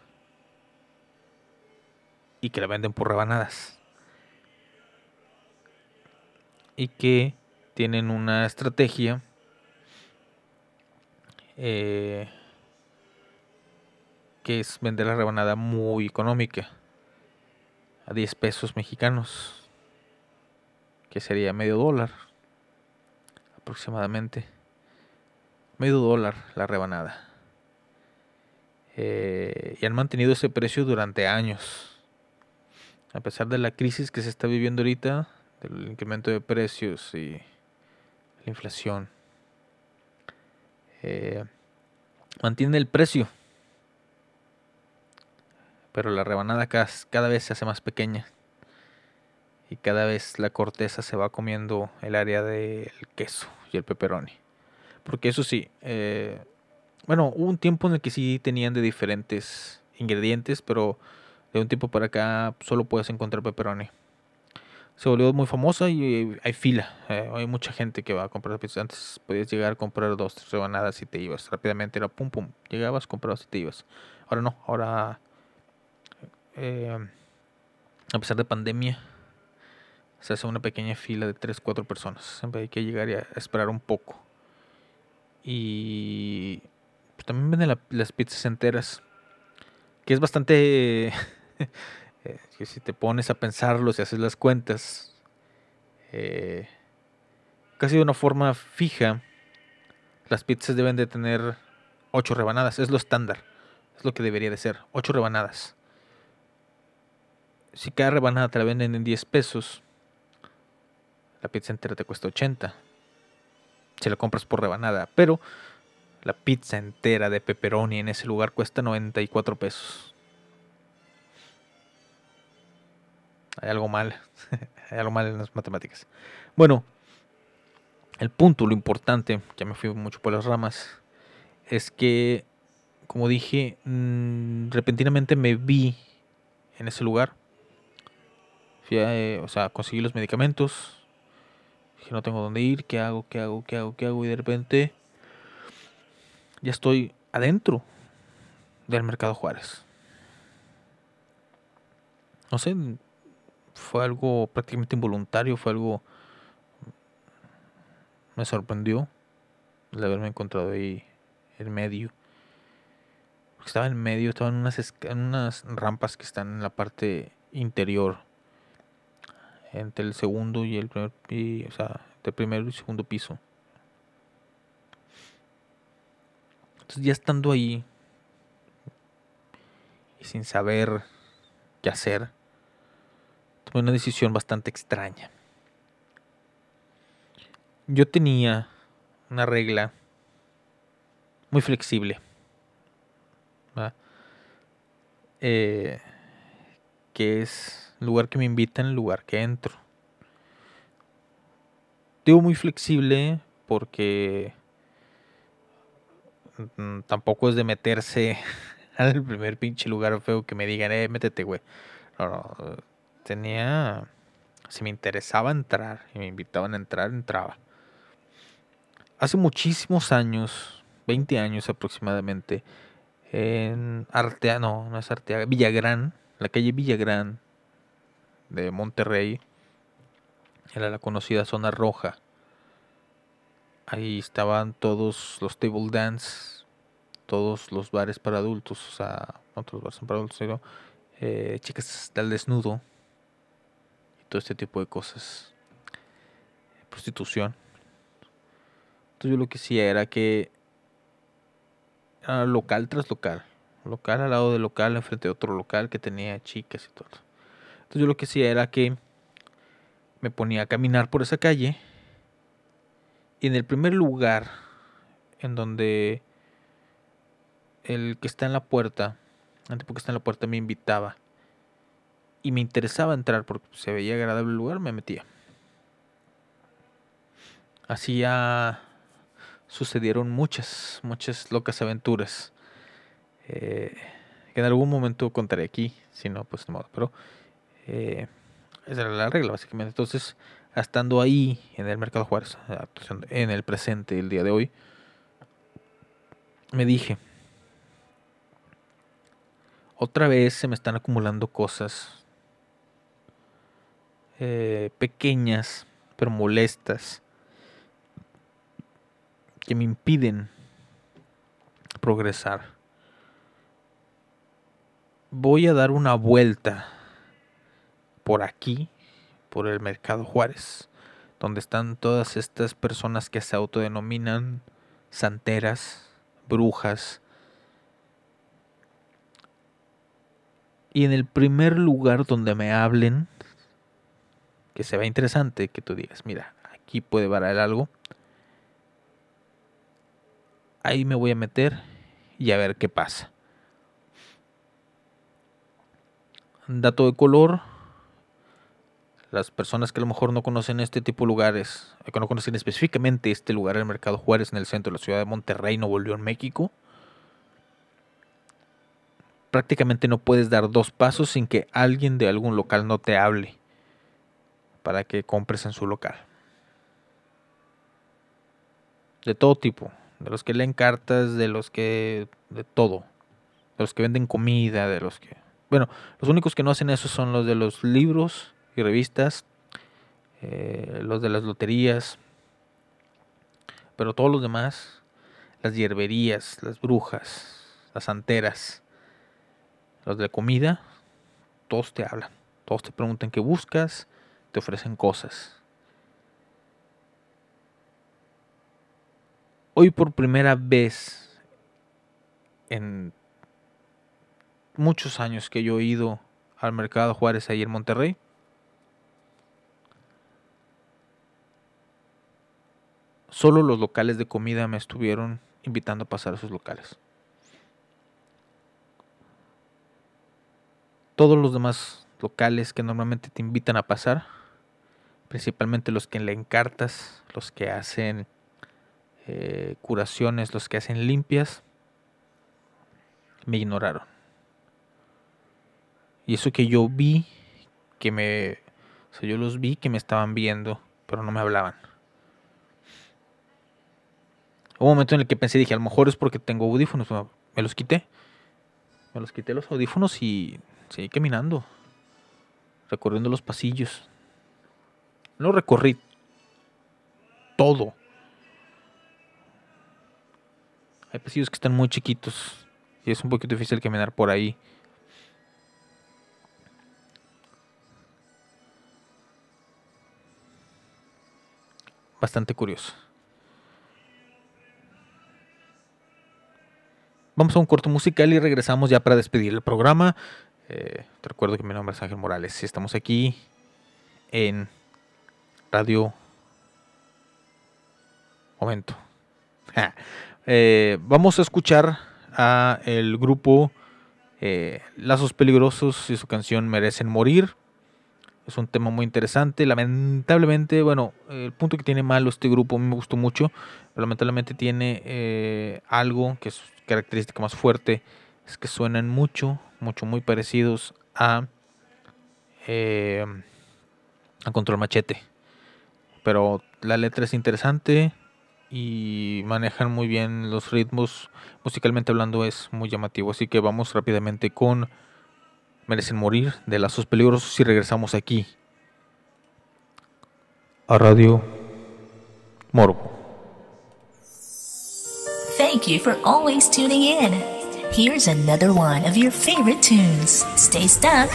S1: Y que la venden por rebanadas. Y que tienen una estrategia eh, que es vender la rebanada muy económica. A 10 pesos mexicanos. Que sería medio dólar aproximadamente. Medio dólar la rebanada. Eh, y han mantenido ese precio durante años. A pesar de la crisis que se está viviendo ahorita del incremento de precios y la inflación eh, mantiene el precio. Pero la rebanada cada, cada vez se hace más pequeña y cada vez la corteza se va comiendo el área del queso y el pepperoni. Porque eso sí, eh, bueno, hubo un tiempo en el que sí tenían de diferentes ingredientes, pero de un tiempo para acá solo puedes encontrar pepperoni. Se volvió muy famosa y hay fila. eh, hay mucha gente que va a comprar pizza. Antes podías llegar a comprar dos, tres rebanadas y te ibas. Rápidamente era pum pum. Llegabas, comprabas y te ibas. Ahora no, ahora eh, a pesar de pandemia, se hace una pequeña fila de 3, 4 personas. Siempre hay que llegar y a esperar un poco. Y pues, también venden la- las pizzas enteras, que es bastante... eh, que si te pones a pensarlo, si haces las cuentas, eh, casi de una forma fija, las pizzas deben de tener 8 rebanadas. Es lo estándar. Es lo que debería de ser. 8 rebanadas si cada rebanada te la venden en 10 pesos, la pizza entera te cuesta 80. Si la compras por rebanada. Pero la pizza entera de pepperoni en ese lugar cuesta 94 pesos. Hay algo mal. Hay algo mal en las matemáticas. Bueno, el punto, lo importante, ya me fui mucho por las ramas, es que, como dije, mm, repentinamente me vi en ese lugar. Fui a, eh, o sea, conseguí los medicamentos. Dije, no tengo dónde ir, ¿qué hago? ¿Qué hago? ¿Qué hago? ¿Qué hago? Y de repente ya estoy adentro del Mercado Juárez. No sé, fue algo prácticamente involuntario, fue algo... Me sorprendió el haberme encontrado ahí en medio. Porque estaba en medio, estaba unas, en unas rampas que están en la parte interior. Entre el segundo y el primer pi- o sea, entre el primero y segundo piso. Entonces ya estando ahí y sin saber qué hacer, tomé una decisión bastante extraña. Yo tenía una regla muy flexible. Eh, que es lugar que me invitan, lugar que entro. Digo muy flexible porque mm, tampoco es de meterse al primer pinche lugar feo que me digan, eh, métete, güey. No, no, tenía... Si me interesaba entrar y me invitaban a entrar, entraba. Hace muchísimos años, 20 años aproximadamente, en Arteaga, no, no es Arteaga, Villagrán, la calle Villagrán de Monterrey, era la conocida zona roja. Ahí estaban todos los table dance, todos los bares para adultos, o sea, los bares para adultos, eh, chicas al desnudo y todo este tipo de cosas. Prostitución. Entonces yo lo que hacía era que era local tras local, local al lado de local, enfrente de otro local que tenía chicas y todo. Entonces yo lo que hacía era que me ponía a caminar por esa calle y en el primer lugar en donde el que está en la puerta, el tipo que está en la puerta me invitaba y me interesaba entrar porque se veía agradable el lugar, me metía. Así ya sucedieron muchas, muchas locas aventuras. eh, que en algún momento contaré aquí, si no, pues modo. Pero eh, esa era la regla, básicamente. Entonces, estando ahí en el Mercado Juárez, en el presente, el día de hoy, me dije, otra vez se me están acumulando cosas eh, pequeñas, pero molestas, que me impiden progresar. Voy a dar una vuelta por aquí, por el Mercado Juárez, donde están todas estas personas que se autodenominan santeras, brujas. Y en el primer lugar donde me hablen, que se vea interesante, que tú digas, mira, aquí puede valer algo, ahí me voy a meter y a ver qué pasa. Dato de color, las personas que a lo mejor no conocen este tipo de lugares, que no conocen específicamente este lugar, el Mercado Juárez, en el centro de la ciudad de Monterrey, Nuevo León, México, prácticamente no puedes dar dos pasos sin que alguien de algún local no te hable para que compres en su local. De todo tipo, de los que leen cartas, de los que... de todo. De los que venden comida, de los que... Bueno, los únicos que no hacen eso son los de los libros y revistas, eh, los de las loterías, pero todos los demás, las hierberías, las brujas, las santeras, los de comida, todos te hablan, todos te preguntan qué buscas, te ofrecen cosas. Hoy por primera vez en muchos años que yo he ido al Mercado Juárez ahí en Monterrey, solo los locales de comida me estuvieron invitando a pasar a sus locales. Todos los demás locales que normalmente te invitan a pasar, principalmente los que le encartas, los que hacen eh, curaciones, los que hacen limpias, me ignoraron. Y eso que yo vi, que me... O sea, yo los vi que me estaban viendo, pero no me hablaban. Hubo un momento en el que pensé, dije, a lo mejor es porque tengo audífonos. Me los quité. Me los quité los audífonos y seguí caminando. Recorriendo los pasillos. No recorrí todo. Hay pasillos que están muy chiquitos. Y es un poquito difícil caminar por ahí. Bastante curioso. Vamos a un corto musical y regresamos ya para despedir el programa. Eh, te recuerdo que mi nombre es Ángel Morales y estamos aquí en Radio Momento. Eh, vamos a escuchar a el grupo eh, Lazos Peligrosos y su canción Merecen Morir. Es un tema muy interesante. Lamentablemente, bueno, el punto que tiene malo este grupo me gustó mucho. Pero lamentablemente tiene algo que es característica más fuerte es que suenan mucho, mucho, muy parecidos a, eh, a Control Machete. Pero la letra es interesante y manejan muy bien los ritmos. Musicalmente hablando es muy llamativo. Así que vamos rápidamente con Merecen Morir de Lazos Peligrosos y regresamos aquí a Radio Morbo.
S2: Thank you for always tuning in. Here's another one of your favorite tunes. Stay stuck.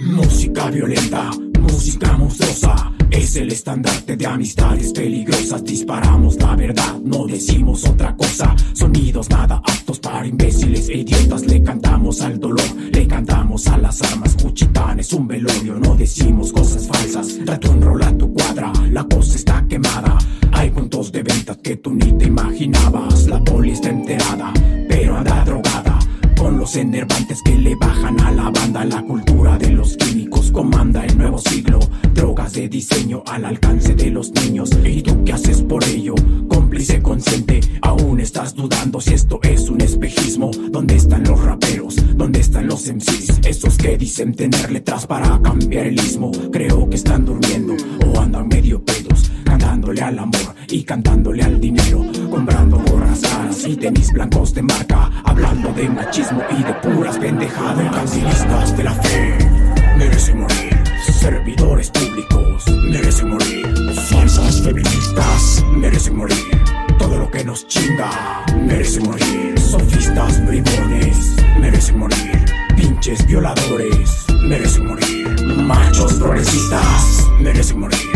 S3: Música violenta, música monstruosa. Es el estandarte de amistades peligrosas. Disparamos la verdad, no decimos otra cosa. Sonidos nada aptos para imbéciles e idiotas. Le cantamos al dolor, le cantamos a las armas. Cuchitán es un velorio, no decimos cosas falsas. Date un rol a tu cuadra, la cosa está quemada. Hay puntos de venta que tú ni te imaginabas. La poli está enterada, pero anda drogada. Con los enervantes que le bajan a la banda, la cultura de los químicos comanda el nuevo siglo. Drogas de diseño al alcance de los niños. ¿Y tú qué haces por ello? Cómplice consciente, aún estás dudando si esto es un espejismo. ¿Dónde están los raperos? ¿Dónde están los MCs? Esos que dicen tener letras para cambiar el ismo. Creo que están durmiendo o andan medio pedos. Cantándole al amor y cantándole al dinero. Comprando gorras caras y tenis blancos de marca. Hablando de machismo y de puras pendejadas. Mercantilistas de la fe merecen morir. Servidores públicos merecen morir. Falsas feministas merecen morir. Todo lo que nos chinga merece morir. Sofistas bribones merecen morir. Pinches violadores merecen morir. Machos progresistas merecen morir.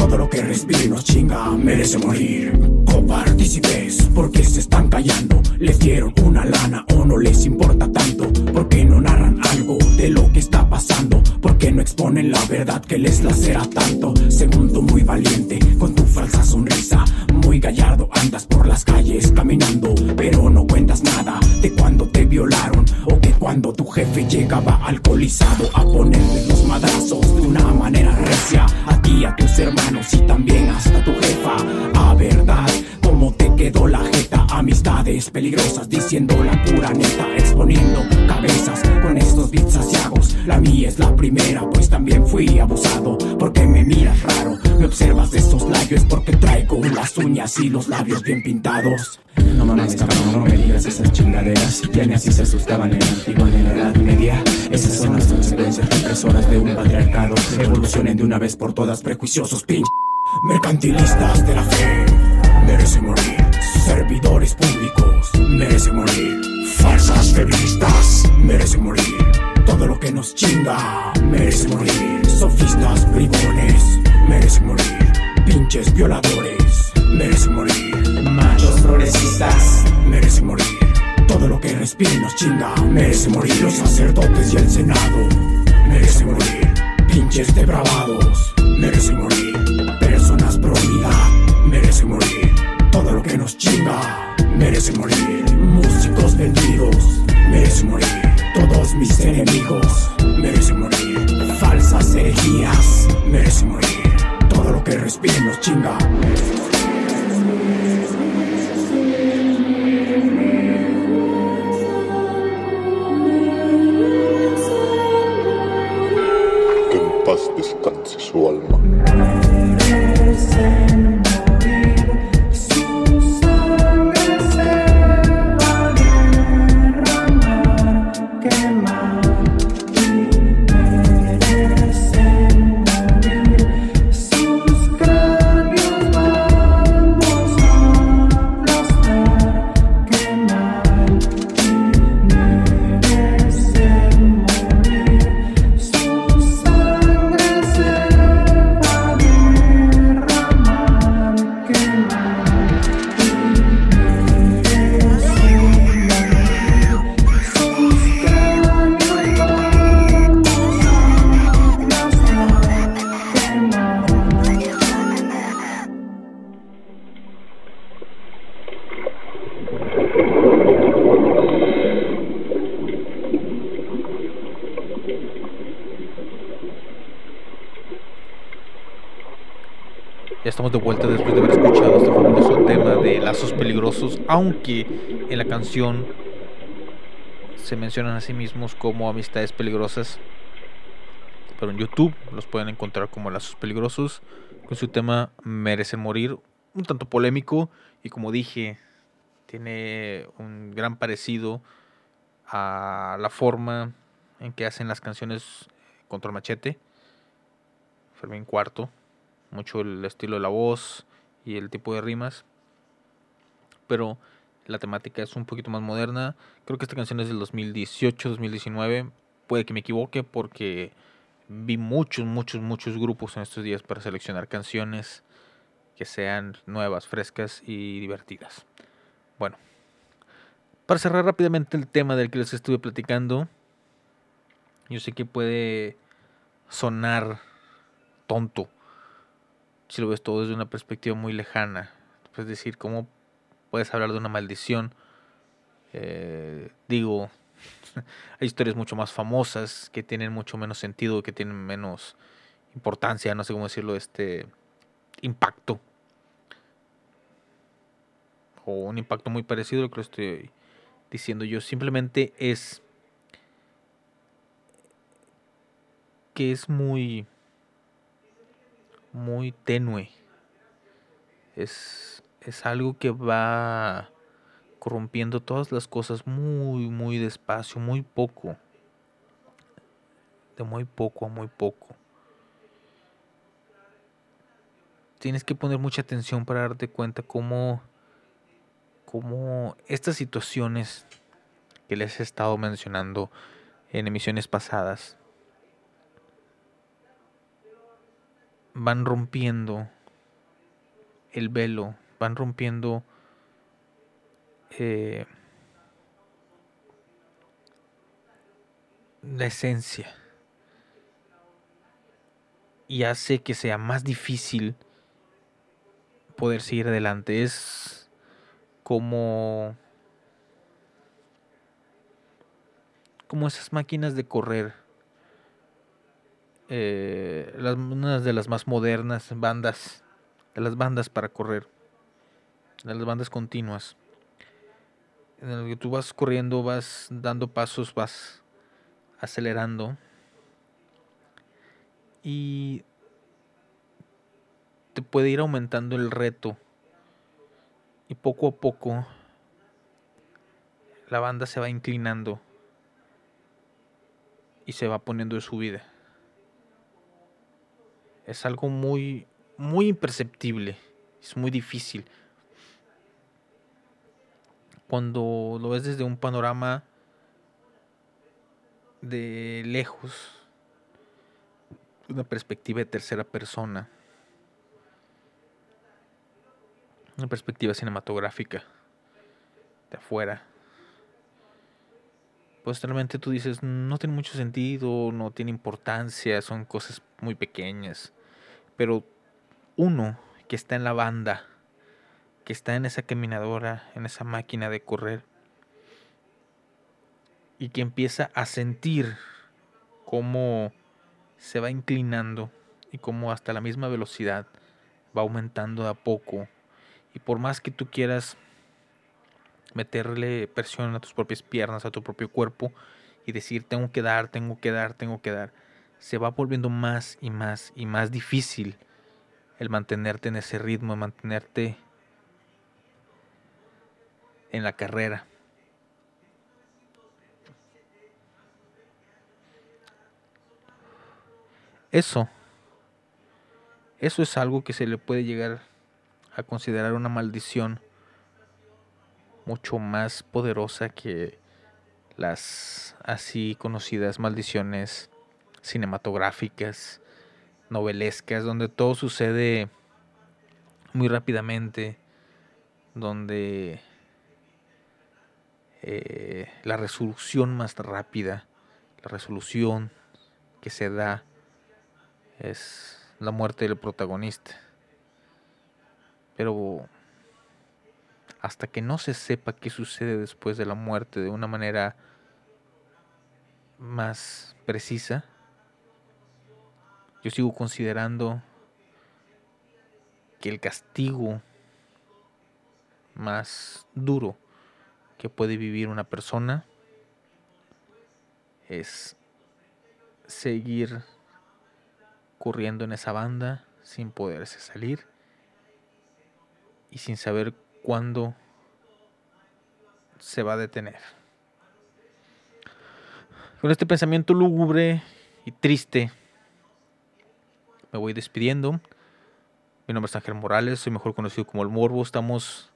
S3: Todo lo que respire nos chinga merece morir. Copartícipes, porque se están callando? ¿Les dieron una lana o no les importa tanto? ¿Por qué no narran algo de lo que está pasando? ¿Por qué no exponen la verdad que les lacera tanto? Segundo, muy valiente, con tu falsa sonrisa. Muy gallardo andas por las calles caminando, pero no cuentas nada de cuando te violaron o que cuando tu jefe llegaba alcoholizado a ponerle los madrazos de una manera recia a ti, a hermanos y también hasta tu jefa. A verdad, cómo te quedó la jeta, amistades peligrosas diciendo la pura neta, exponiendo La mía es la primera, pues también fui abusado. Porque me miras raro, me observas de estos labios porque traigo las uñas y los labios bien pintados.
S4: No mames, cabrón, no me digas esas chingaderas. Ya ni así se asustaban en ni en la edad media. Esas son las consecuencias represoras de un patriarcado. Evolucionen de una vez por todas, prejuiciosos pinches.
S3: Mercantilistas de la fe merecen morir. Servidores públicos merecen morir. Falsas feministas merecen morir. Todo lo que nos chinga merece morir. Sofistas bribones merecen morir. Pinches violadores merecen morir.
S4: Machos progresistas
S3: merecen morir. Todo lo que respire nos chinga merece morir. Los sacerdotes y el Senado merecen morir. Pinches depravados merecen morir. Personas pro vida merecen morir. Todo lo que nos chinga merece morir. Músicos vendidos merecen morir. Todos mis enemigos merecen morir. Falsas herejías merecen morir. Todo lo que respire y nos chinga
S5: en paz descanse su alma.
S1: Aunque en la canción se mencionan a sí mismos como amistades peligrosas. Pero en YouTube los pueden encontrar como lazos peligrosos con su tema Merecen morir, un tanto polémico y como dije, tiene un gran parecido a la forma en que hacen las canciones contra el machete. Fermín Cuarto, mucho el estilo de la voz y el tipo de rimas. Pero la temática es un poquito más moderna. Creo que esta canción es del 2018-2019. Puede que me equivoque porque vi muchos, muchos, muchos grupos en estos días para seleccionar canciones que sean nuevas, frescas y divertidas. Bueno, para cerrar rápidamente el tema del que les estuve platicando, yo sé que puede sonar tonto si lo ves todo desde una perspectiva muy lejana. Es decir, ¿cómo puedes hablar de una maldición? Eh, digo, hay historias mucho más famosas que tienen mucho menos sentido, que tienen menos importancia, no sé cómo decirlo, este impacto. O un impacto muy parecido a lo que estoy diciendo yo. Simplemente es que es muy muy tenue. Es, es algo que va corrompiendo todas las cosas muy, muy despacio, muy poco. De muy poco a muy poco. Tienes que poner mucha atención para darte cuenta cómo, cómo estas situaciones que les he estado mencionando en emisiones pasadas van rompiendo el velo, van rompiendo eh, la esencia y hace que sea más difícil poder seguir adelante. Es como como esas máquinas de correr eh, las, una de las más modernas bandas, de las bandas para correr, las bandas continuas, en el que tú vas corriendo, vas dando pasos, vas acelerando y te puede ir aumentando el reto y poco a poco la banda se va inclinando y se va poniendo de su vida es algo muy, muy imperceptible. Es muy difícil. Cuando lo ves desde un panorama de lejos, una perspectiva de tercera persona, una perspectiva cinematográfica de afuera, pues realmente tú dices, no tiene mucho sentido, no tiene importancia, son cosas muy pequeñas. Pero uno que está en la banda, que está en esa caminadora, en esa máquina de correr, y que empieza a sentir cómo se va inclinando y cómo hasta la misma velocidad va aumentando a poco. Y por más que tú quieras meterle presión a tus propias piernas, a tu propio cuerpo y decir tengo que dar, tengo que dar, tengo que dar, se va volviendo más y más y más difícil el mantenerte en ese ritmo, mantenerte en la carrera. Eso, eso es algo que se le puede llegar a considerar una maldición mucho más poderosa que las así conocidas maldiciones cinematográficas, novelescas, donde todo sucede muy rápidamente, donde eh, la resolución más rápida, la resolución que se da es la muerte del protagonista. Pero hasta que no se sepa qué sucede después de la muerte de una manera más precisa, yo sigo considerando que el castigo más duro que puede vivir una persona es seguir corriendo en esa banda sin poderse salir y sin saber cuándo se va a detener. Con este pensamiento lúgubre y triste, me voy despidiendo. Mi nombre es Ángel Morales, soy mejor conocido como El Morbo. Estamos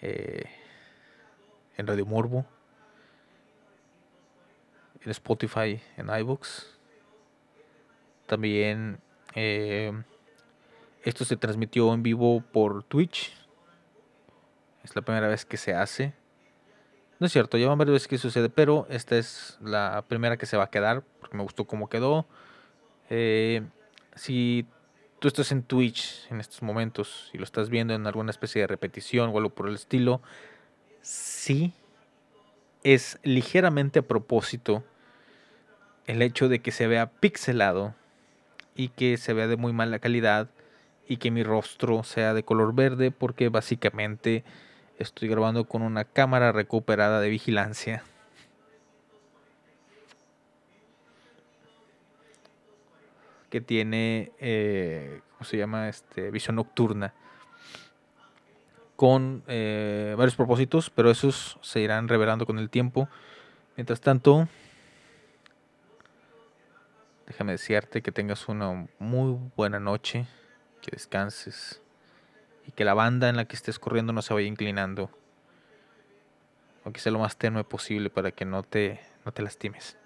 S1: eh, en Radio Morbo, en Spotify, en iVoox. También eh, esto se transmitió en vivo por Twitch. Es la primera vez que se hace. No es cierto, llevan varias veces que sucede, pero esta es la primera que se va a quedar porque me gustó cómo quedó. Eh, si tú estás en Twitch en estos momentos y lo estás viendo en alguna especie de repetición o algo por el estilo, sí es ligeramente a propósito el hecho de que se vea pixelado y que se vea de muy mala calidad y que mi rostro sea de color verde porque básicamente estoy grabando con una cámara recuperada de vigilancia. que tiene, eh, ¿cómo se llama? Este, visión nocturna. Con eh, varios propósitos, pero esos se irán revelando con el tiempo. Mientras tanto, déjame desearte que tengas una muy buena noche, que descanses y que la banda en la que estés corriendo no se vaya inclinando. Aunque sea lo más tenue posible para que no te, no te lastimes.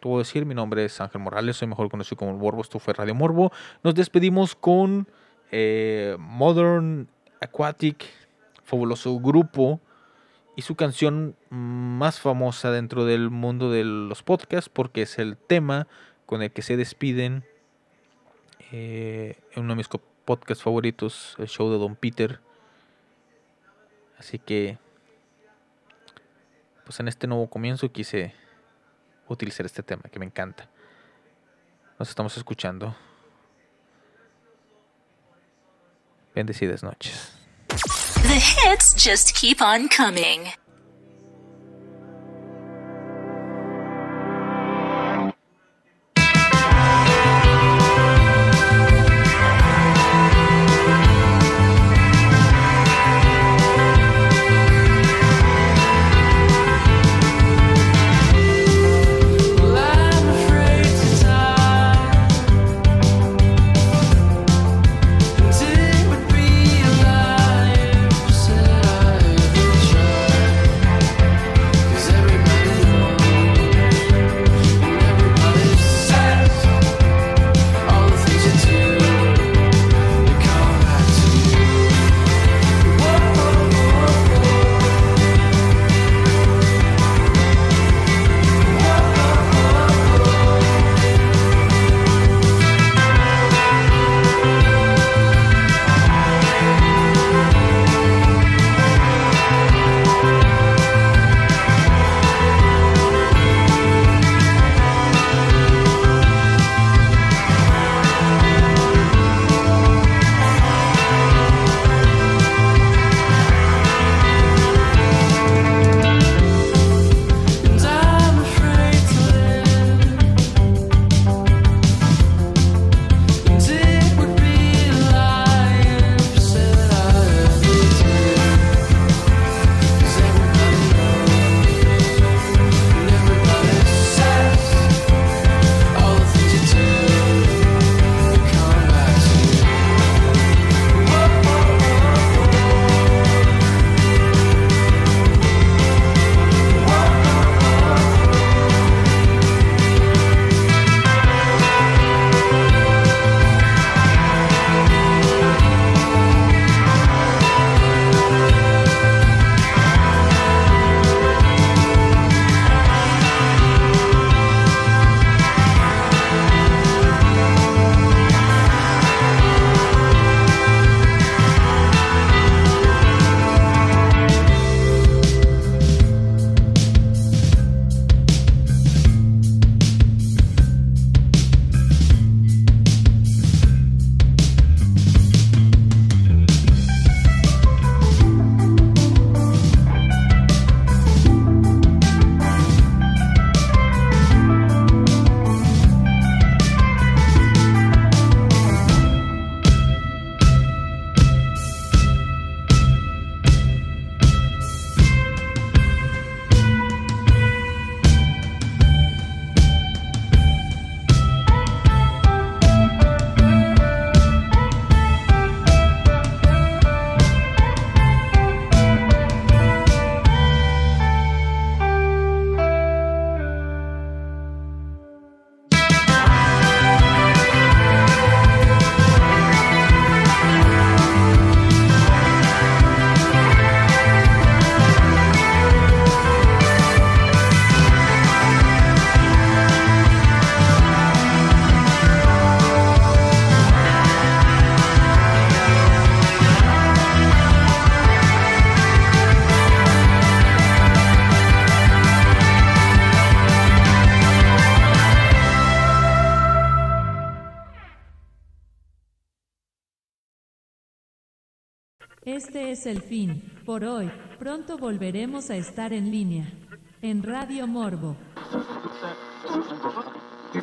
S1: Te voy a decir, mi nombre es Ángel Morales, soy mejor conocido como el Morbo, esto fue Radio Morbo. Nos despedimos con eh, Modern Aquatic, fabuloso grupo, y su canción más famosa dentro del mundo de los podcasts, porque es el tema con el que se despiden eh, en uno de mis podcasts favoritos, el show de Don Peter. Así que, pues en este nuevo comienzo quise utilizar este tema que me encanta. Nos estamos escuchando. Bendecidas noches.
S2: The hits just keep on coming.
S6: Es el fin, por hoy, pronto volveremos a estar en línea. En Radio Morbo.